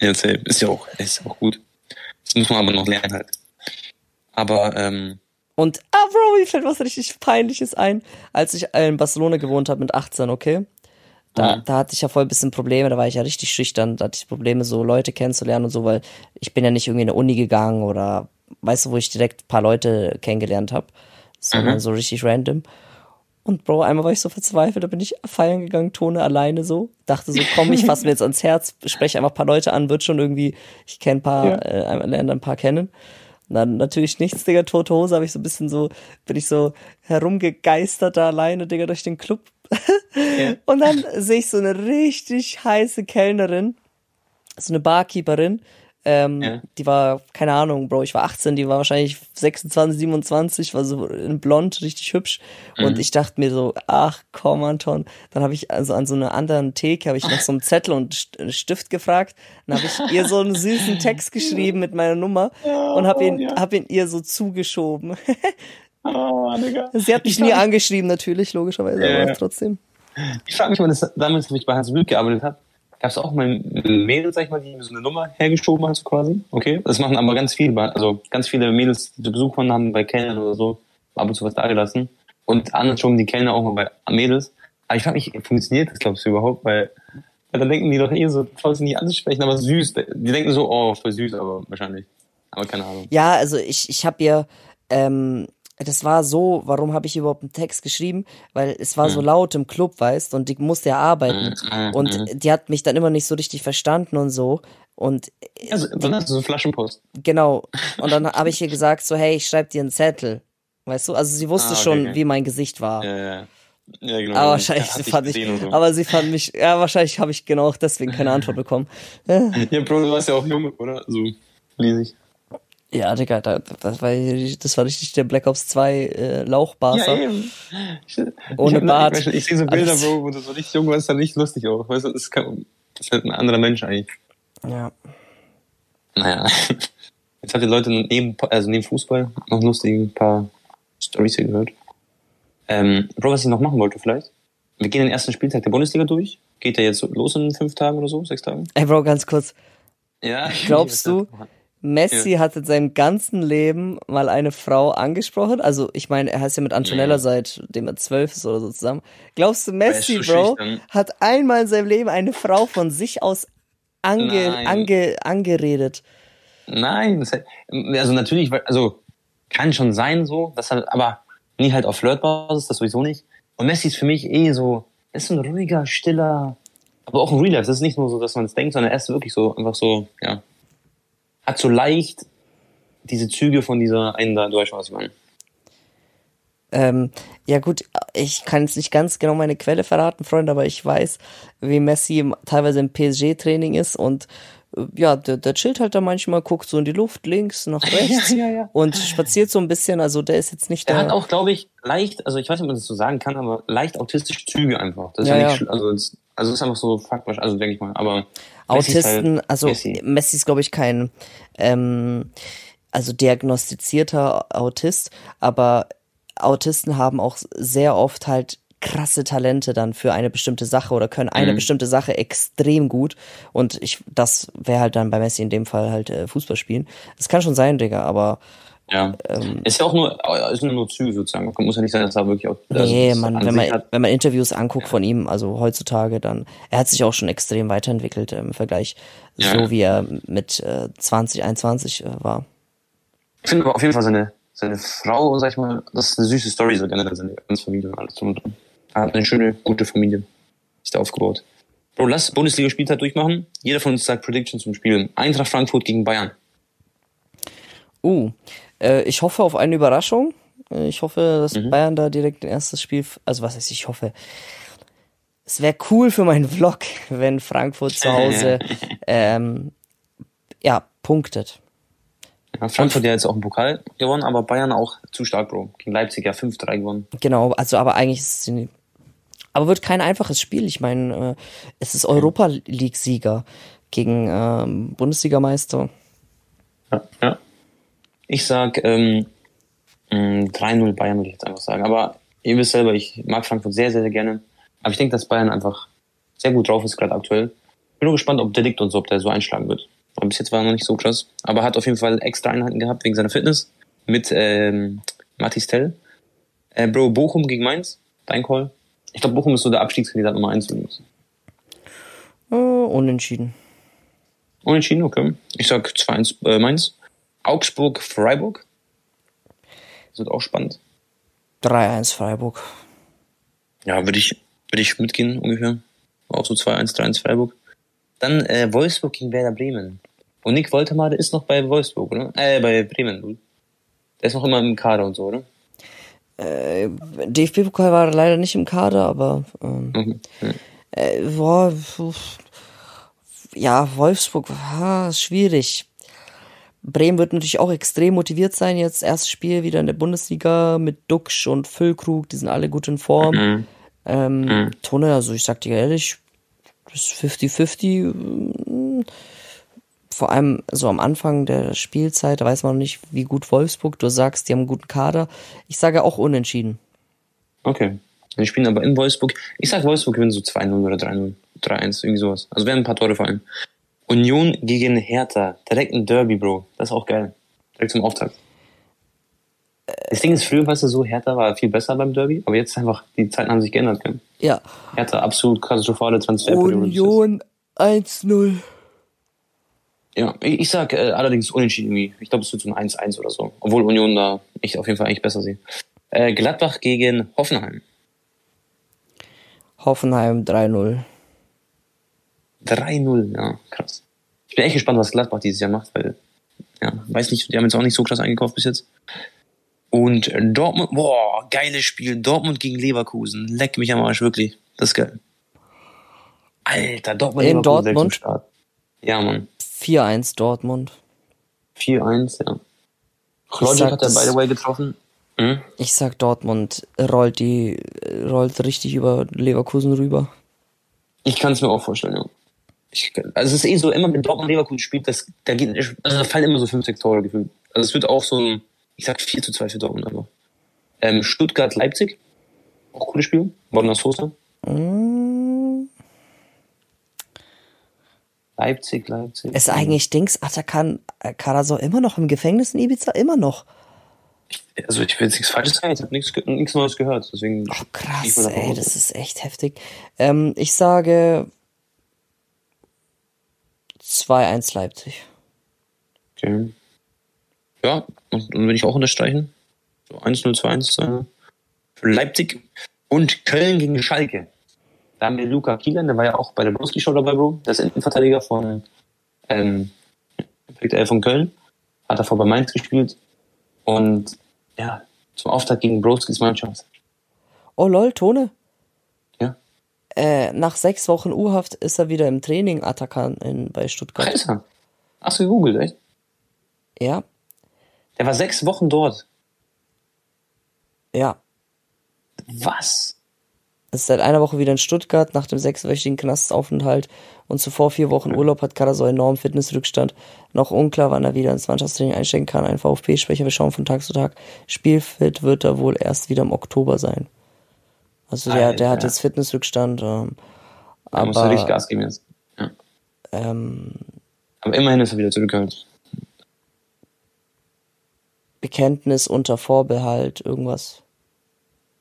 ja safe. ist ja auch, ist ja auch gut. Das muss man aber noch lernen halt. Aber, ähm, Und, ah, Bro, mir fällt was richtig Peinliches ein. Als ich in Barcelona gewohnt habe mit 18, okay? Da, Mhm. da hatte ich ja voll ein bisschen Probleme, da war ich ja richtig schüchtern, da hatte ich Probleme, so Leute kennenzulernen und so, weil ich bin ja nicht irgendwie in eine Uni gegangen oder, weißt du, wo ich direkt ein paar Leute kennengelernt habe, sondern so richtig random. Und Bro, einmal war ich so verzweifelt, da bin ich feiern gegangen, Tone alleine so. Dachte so, komm, ich fasse mir jetzt ans Herz, spreche einfach ein paar Leute an, wird schon irgendwie, ich kenne ein paar, Ja. äh, lerne ein paar kennen. Und dann natürlich nichts, Digga, tote Hose, habe ich so ein bisschen so, bin ich so herumgegeistert da alleine, Digga, durch den Club. [LAUGHS] Und dann sehe ich so eine richtig heiße Kellnerin, so eine Barkeeperin, ähm, Ja. die war, keine Ahnung, Bro, ich war 18, die war wahrscheinlich 26, 27, war so in blond, richtig hübsch. Und ich dachte mir so, ach komm, Anton. Dann habe ich also an so einer anderen Theke, habe ich nach so einem Zettel und einen Stift gefragt. Dann habe ich ihr so einen süßen Text geschrieben mit meiner Nummer und habe ihn, ja. hab ihn ihr so zugeschoben. [LAUGHS] oh, Digga. Sie hat mich Ich nie angeschrieben, natürlich, logischerweise, Ja, aber ja. trotzdem. Ich frage mich mal, das, damals, als ich bei Hans Blüt gearbeitet habe, gab es auch mal Mädels, sag ich mal, die so eine Nummer hergeschoben so quasi. Okay. Das machen aber ganz viele, also ganz viele Mädels, die zu Besuch waren, haben bei Kellnern oder so ab und zu was da gelassen. Und andersrum die Kellner auch mal bei Mädels. Aber ich frage mich, funktioniert das, glaubst du überhaupt? Weil, weil dann denken die doch eh so, traust sie nicht anzusprechen, aber süß. Die denken so, oh, voll süß, aber wahrscheinlich. Aber keine Ahnung. Ja, also ich, ich habe ihr, ähm, das war so, warum habe ich überhaupt einen Text geschrieben? Weil es war so laut im Club, weißt, und die musste ja arbeiten. Mhm, Und die hat mich dann immer nicht so richtig verstanden und so. Und Also, dann hast du so Flaschenpost. genau, und dann [LAUGHS] habe ich ihr gesagt, so, hey, ich schreib dir einen Zettel. Weißt du? Also sie wusste Ah, okay, schon, okay. wie mein Gesicht war. Ja, ja. Ja, genau. Aber wahrscheinlich dich fand ich, so. aber sie fand mich, ja, wahrscheinlich habe ich genau auch deswegen keine Antwort [LAUGHS] bekommen. Ja, Bro, du warst ja auch jung, oder? So, lese ich. Ja, Digga, da, das, war, das war richtig der Black Ops 2 äh, Lauchbarser. eben. Ich, Ohne ich Bart. Ich, ich sehe so Bilder, Alles. Bro, wo du so richtig jung warst, dann nicht lustig auch. Weißt du, das ist, kein, das ist halt ein anderer Mensch eigentlich. ja. Naja. [LAUGHS] Jetzt habt ihr Leute neben, also neben Fußball noch lustige ein paar Storys hier gehört. Ähm, Bro, was ich noch machen wollte vielleicht. Wir gehen den ersten Spieltag der Bundesliga durch. Geht der jetzt los in fünf Tagen oder so, sechs Tagen? Ey, Bro, ganz kurz. Ja. Glaubst [LAUGHS] du, Messi hat in seinem ganzen Leben mal eine Frau angesprochen? Also, ich meine, er heißt ja mit Antonella Ja. seitdem er zwölf ist oder so zusammen. Glaubst du, Messi, so Bro, schüchtern. hat einmal in seinem Leben eine Frau von sich aus ange, Nein. ange, angeredet? Nein, also natürlich, also kann schon sein so, das halt, aber nie halt auf Flirtbasis, das sowieso nicht. Und Messi ist für mich eh so, ist so ein ruhiger, stiller, aber auch ein Real Life. Das ist nicht nur so, dass man es denkt, sondern er ist wirklich so, einfach so, ja, hat so leicht diese Züge von dieser einen da, du weißt was ich meine. Ähm, ja gut, ich kann jetzt nicht ganz genau meine Quelle verraten, Freunde, aber ich weiß, wie Messi teilweise im PSG-Training ist und äh, ja, der, der chillt halt da manchmal, guckt so in die Luft, links, nach [LAUGHS] rechts ja, ja, ja. und spaziert so ein bisschen, also der ist jetzt nicht Der der... hat auch, glaube ich, leicht, also ich weiß nicht, ob man das so sagen kann, aber leicht autistische Züge einfach. Das ist Ja, nicht, also also es ist einfach so faktisch, also denke ich mal, aber Autisten, halt also Messi. Messi ist, glaube ich, kein ähm, also diagnostizierter Autist, aber Autisten haben auch sehr oft halt krasse Talente dann für eine bestimmte Sache oder können eine Mhm. bestimmte Sache extrem gut und ich das wäre halt dann bei Messi in dem Fall halt äh, Fußball spielen. Das kann schon sein, Digga, aber Ja. ähm, ist ja auch nur, ist nur, nur Züge sozusagen. Muss ja nicht sein, dass er wirklich auch. also nee, das man, an wenn man, hat. wenn man Interviews anguckt von ihm, also heutzutage, dann, er hat sich auch schon extrem weiterentwickelt im Vergleich, Ja, so ja. wie er mit äh, 2021 äh, war. Ich finde aber auf jeden Fall seine, seine Frau, sag ich mal, das ist eine süße Story, so generell seine ganze Familie und alles drum und dran. Er hat eine schöne, gute Familie. Ist da aufgebaut. Bro, lass Bundesliga-Spieltag durchmachen. Jeder von uns sagt Prediction zum Spiel. Eintracht Frankfurt gegen Bayern. Uh, äh, ich hoffe auf eine Überraschung. Äh, Ich hoffe, dass Mhm. Bayern da direkt ein erstes Spiel, also was heißt, ich hoffe. Es wäre cool für meinen [LAUGHS] Vlog, wenn Frankfurt zu Hause [LAUGHS] ähm, ja, punktet. Ja, Frankfurt ja jetzt auch einen Pokal gewonnen, aber Bayern auch zu stark, Bro. Gegen Leipzig ja 5-3 gewonnen. Genau, also aber eigentlich ist es aber wird kein einfaches Spiel. Ich meine, äh, es ist Europa League Sieger gegen ähm, Bundesligameister. Ja, ja. Ich sag ähm, mh, 3-0 Bayern, würde ich jetzt einfach sagen. Aber ihr wisst selber, ich mag Frankfurt sehr, sehr, sehr gerne. Aber ich denke, dass Bayern einfach sehr gut drauf ist, gerade aktuell. Bin nur gespannt, ob Delikt und so, ob der so einschlagen wird. Aber bis jetzt war er noch nicht so krass. Aber hat auf jeden Fall extra Einheiten gehabt wegen seiner Fitness. Mit ähm, Matis Tell. Äh, Bro, Bochum gegen Mainz. Dein Call. Ich glaube, Bochum ist so der Abstiegskandidat Nummer 1 übrigens. Äh, unentschieden. Unentschieden, okay. Ich sag 2-1 äh, Mainz. Augsburg, Freiburg. Das wird auch spannend. 3-1 Freiburg. Ja, würde ich, würde ich mitgehen ungefähr. Auch so 2-1, 3-1 Freiburg. Dann äh, Wolfsburg gegen Werder Bremen. Und Nick Woltermade ist noch bei Wolfsburg, oder? Äh, bei Bremen. Der ist noch immer im Kader und so, oder? Äh, DFB-Pokal war leider nicht im Kader, aber ähm, Mhm. Ja. äh, boah, ja, Wolfsburg, ist schwierig. Bremen wird natürlich auch extrem motiviert sein, jetzt erstes Spiel wieder in der Bundesliga mit Duxch und Füllkrug, die sind alle gut in Form. Mhm. Ähm, Tone, also ich sag dir ehrlich, das ist 50-50. mm, Vor allem so am Anfang der Spielzeit, da weiß man noch nicht, wie gut Wolfsburg, du sagst, die haben einen guten Kader. Ich sage auch unentschieden. Okay. Die spielen aber in Wolfsburg. Ich sag Wolfsburg gewinnen so 2-0 oder 3-0. 3-1, irgendwie sowas. Also werden ein paar Tore fallen. Union gegen Hertha. Direkt ein Derby, Bro. Das ist auch geil. Direkt zum Auftakt. Das Ding ist, früher, weißt du, so Hertha war viel besser beim Derby, aber jetzt einfach, die Zeiten haben sich geändert. Gell? Ja, Hertha, absolut katastrophale Transferperiode. Union 1-0. Ja, ich, ich sag äh, allerdings unentschieden irgendwie. Ich glaube, es wird so ein 1-1 oder so. Obwohl Union da ich auf jeden Fall eigentlich besser sehe. Äh, Gladbach gegen Hoffenheim. Hoffenheim 3-0. 3-0, ja, krass. Ich bin echt gespannt, was Gladbach dieses Jahr macht, weil, ja, weiß nicht, die haben jetzt auch nicht so krass eingekauft bis jetzt. Und Dortmund, boah, geiles Spiel. Dortmund gegen Leverkusen. Leck mich am Arsch, wirklich. Das ist geil. Alter, Dortmund In Dortmund? Start. Ja, Mann. 4-1 Dortmund. 4-1, ja. Logic hat er, by the way, getroffen. Hm? Ich sag Dortmund rollt die, rollt richtig über Leverkusen rüber. Ich kann es mir auch vorstellen, ja. Ich, also es ist eh so, immer wenn Dortmund Leverkusen spielt, das, da, geht, also da fallen immer so 5, 6 Tore gefühlt. Also es wird auch so ein, ich sag 4 zu 2 für Dortmund einfach. Ähm, Stuttgart, Leipzig. Auch cooles Spiel. Borna Sosa. Mm, Leipzig, Leipzig. Ist eigentlich Dings, Atakan Karasor immer noch im Gefängnis in Ibiza? Immer noch. Also ich will jetzt nichts Falsches sagen, ich habe nichts, nichts Neues gehört. Deswegen ich krass, ey, das ist echt heftig. Ähm, ich sage 2-1 Leipzig. Okay. Ja, und dann würde ich auch unterstreichen. So 1-0, 2-1 äh, für Leipzig und Köln gegen Schalke. Da haben wir Luca Kielan, der war ja auch bei der Broski Show dabei, Bro. Der ist Innenverteidiger von, ähm, von Köln. Hat davor bei Mainz gespielt. Und ja, zum Auftakt gegen Broskis Mannschaft. Oh lol, Tone. Äh, nach sechs Wochen U-Haft ist er wieder im Training Attacker in, bei Stuttgart. Alter. Hast du gegoogelt, echt? Ja. Der war sechs Wochen dort. Ja. Was? Ist seit einer Woche wieder in Stuttgart nach dem sechswöchigen Knastaufenthalt und zuvor vier Wochen Urlaub hat Kader so enormen Fitnessrückstand. Noch unklar, wann er wieder ins Mannschaftstraining einsteigen kann. Ein VfB-Schwächer, wir schauen von Tag zu Tag. Spielfit wird er wohl erst wieder im Oktober sein. Also der, der hat jetzt Fitnessrückstand. Ähm, aber, muss er richtig Gas geben jetzt. Ja. Ähm, aber immerhin ist er wieder zurückgekommen. Bekenntnis unter Vorbehalt, irgendwas.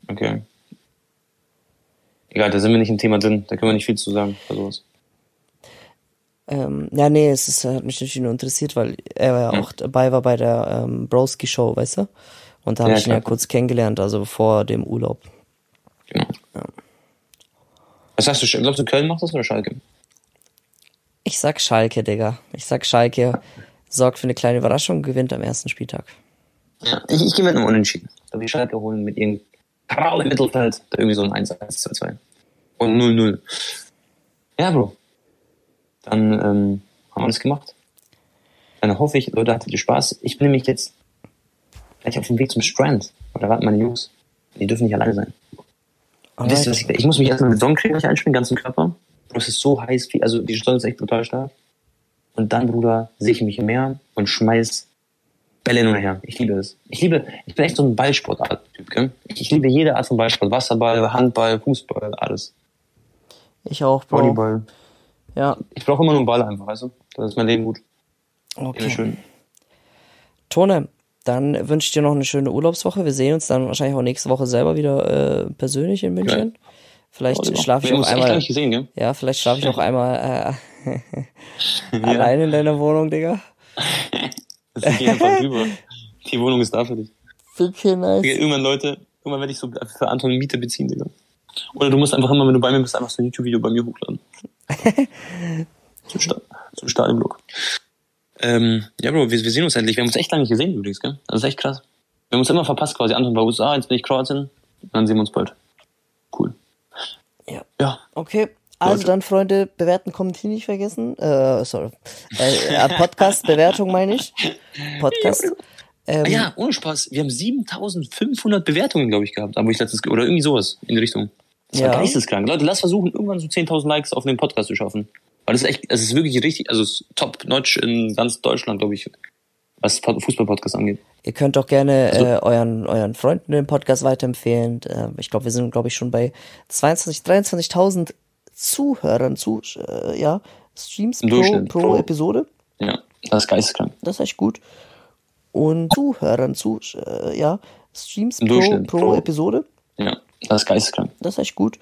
Okay. Egal, da sind wir nicht im Thema drin, da können wir nicht viel zu sagen bei sowas. Ähm, ja, nee, es ist, hat mich natürlich nur interessiert, weil er ja auch dabei war bei der ähm, Broski Show, weißt du? Und da habe ja, ich ihn ja kurz kennengelernt, also vor dem Urlaub. Genau. Ja. Was sagst du, glaubst du, Köln macht das oder Schalke? Ich sag Schalke, Digga. Ich sag Schalke sorgt für eine kleine Überraschung, gewinnt am ersten Spieltag. Ja, ich, ich gehe mit einem Unentschieden. Da die Schalke holen mit ihrem Kral im Mittelfeld, da irgendwie so ein 1-1-2-2. Und 0-0. Ja, Bro. Dann ähm, haben wir das gemacht. Dann hoffe ich, Leute, hattet ihr Spaß. Ich bin nämlich jetzt gleich auf dem Weg zum Strand. Und da warten meine Jungs. Die dürfen nicht alleine sein. Und wisst ihr, was ich, ich muss mich erstmal mit Sonnencreme einspielen, ganzen Körper. Es ist so heiß, also die Sonne ist echt brutal stark. Und dann, Bruder, sehe ich mich im Meer und schmeiß Bälle nur her. Ich liebe es. Ich liebe, ich bin echt so ein Ballsportart-Typ, gell? Ich liebe jede Art von Ballsport. Wasserball, Handball, Fußball, alles. Ich auch, Bro. Volleyball. Ja. Ich brauche immer nur einen Ball einfach, weißt du? Das ist mein Leben gut. Okay. Schön. Tone, dann wünsche ich dir noch eine schöne Urlaubswoche. Wir sehen uns dann wahrscheinlich auch nächste Woche selber wieder äh, persönlich in München. Ja. Vielleicht schlafe ich auch einmal. Gesehen? Ja, vielleicht schlafe ich auch einmal äh, [LAUGHS] [LAUGHS] allein in deiner Wohnung, Digga. [LAUGHS] Das geht einfach drüber. Die Wohnung ist da für dich. Okay, nice. Irgendwann, Leute, irgendwann werde ich so für Anton Miete beziehen, Digga. Oder du musst einfach immer, wenn du bei mir bist, einfach so ein YouTube-Video bei mir hochladen. zum, Sta zum Stadionblock. Ähm, ja, Bro, wir, wir, sehen uns endlich. Wir haben uns echt lange nicht gesehen übrigens, gell? Das ist echt krass. Wir haben uns immer verpasst quasi. Anton war USA, jetzt bin ich Kroatien. Dann sehen wir uns bald. Cool. Ja. Ja. Okay. Also dann, Freunde, bewerten, kommentieren nicht vergessen. Äh, sorry. Äh, Podcast, Bewertung meine ich. Podcast. Ähm, ah ja, ohne Spaß. Wir haben 7500 Bewertungen, glaube ich, gehabt. Aber ich letztes, oder irgendwie sowas in die Richtung. Das war ja. geisteskrank. Leute, lass versuchen, irgendwann so 10.000 Likes auf den Podcast zu schaffen. Weil das ist echt, es ist wirklich richtig, also top-notch in ganz Deutschland, glaube ich, was Fußball-Podcast angeht. Ihr könnt auch gerne also, äh, euren, euren Freunden den Podcast weiterempfehlen. Äh, ich glaube, wir sind, glaube ich, schon bei 22, 23.000 Zuhörern zu, äh, ja, Streams pro, pro, pro, Episode. Ja, das ist geisteskrank. Das ist echt gut. Und Zuhörern zu, äh, ja, Streams pro, pro, pro Episode. Ja, das ist geisteskrank. Das ist echt gut.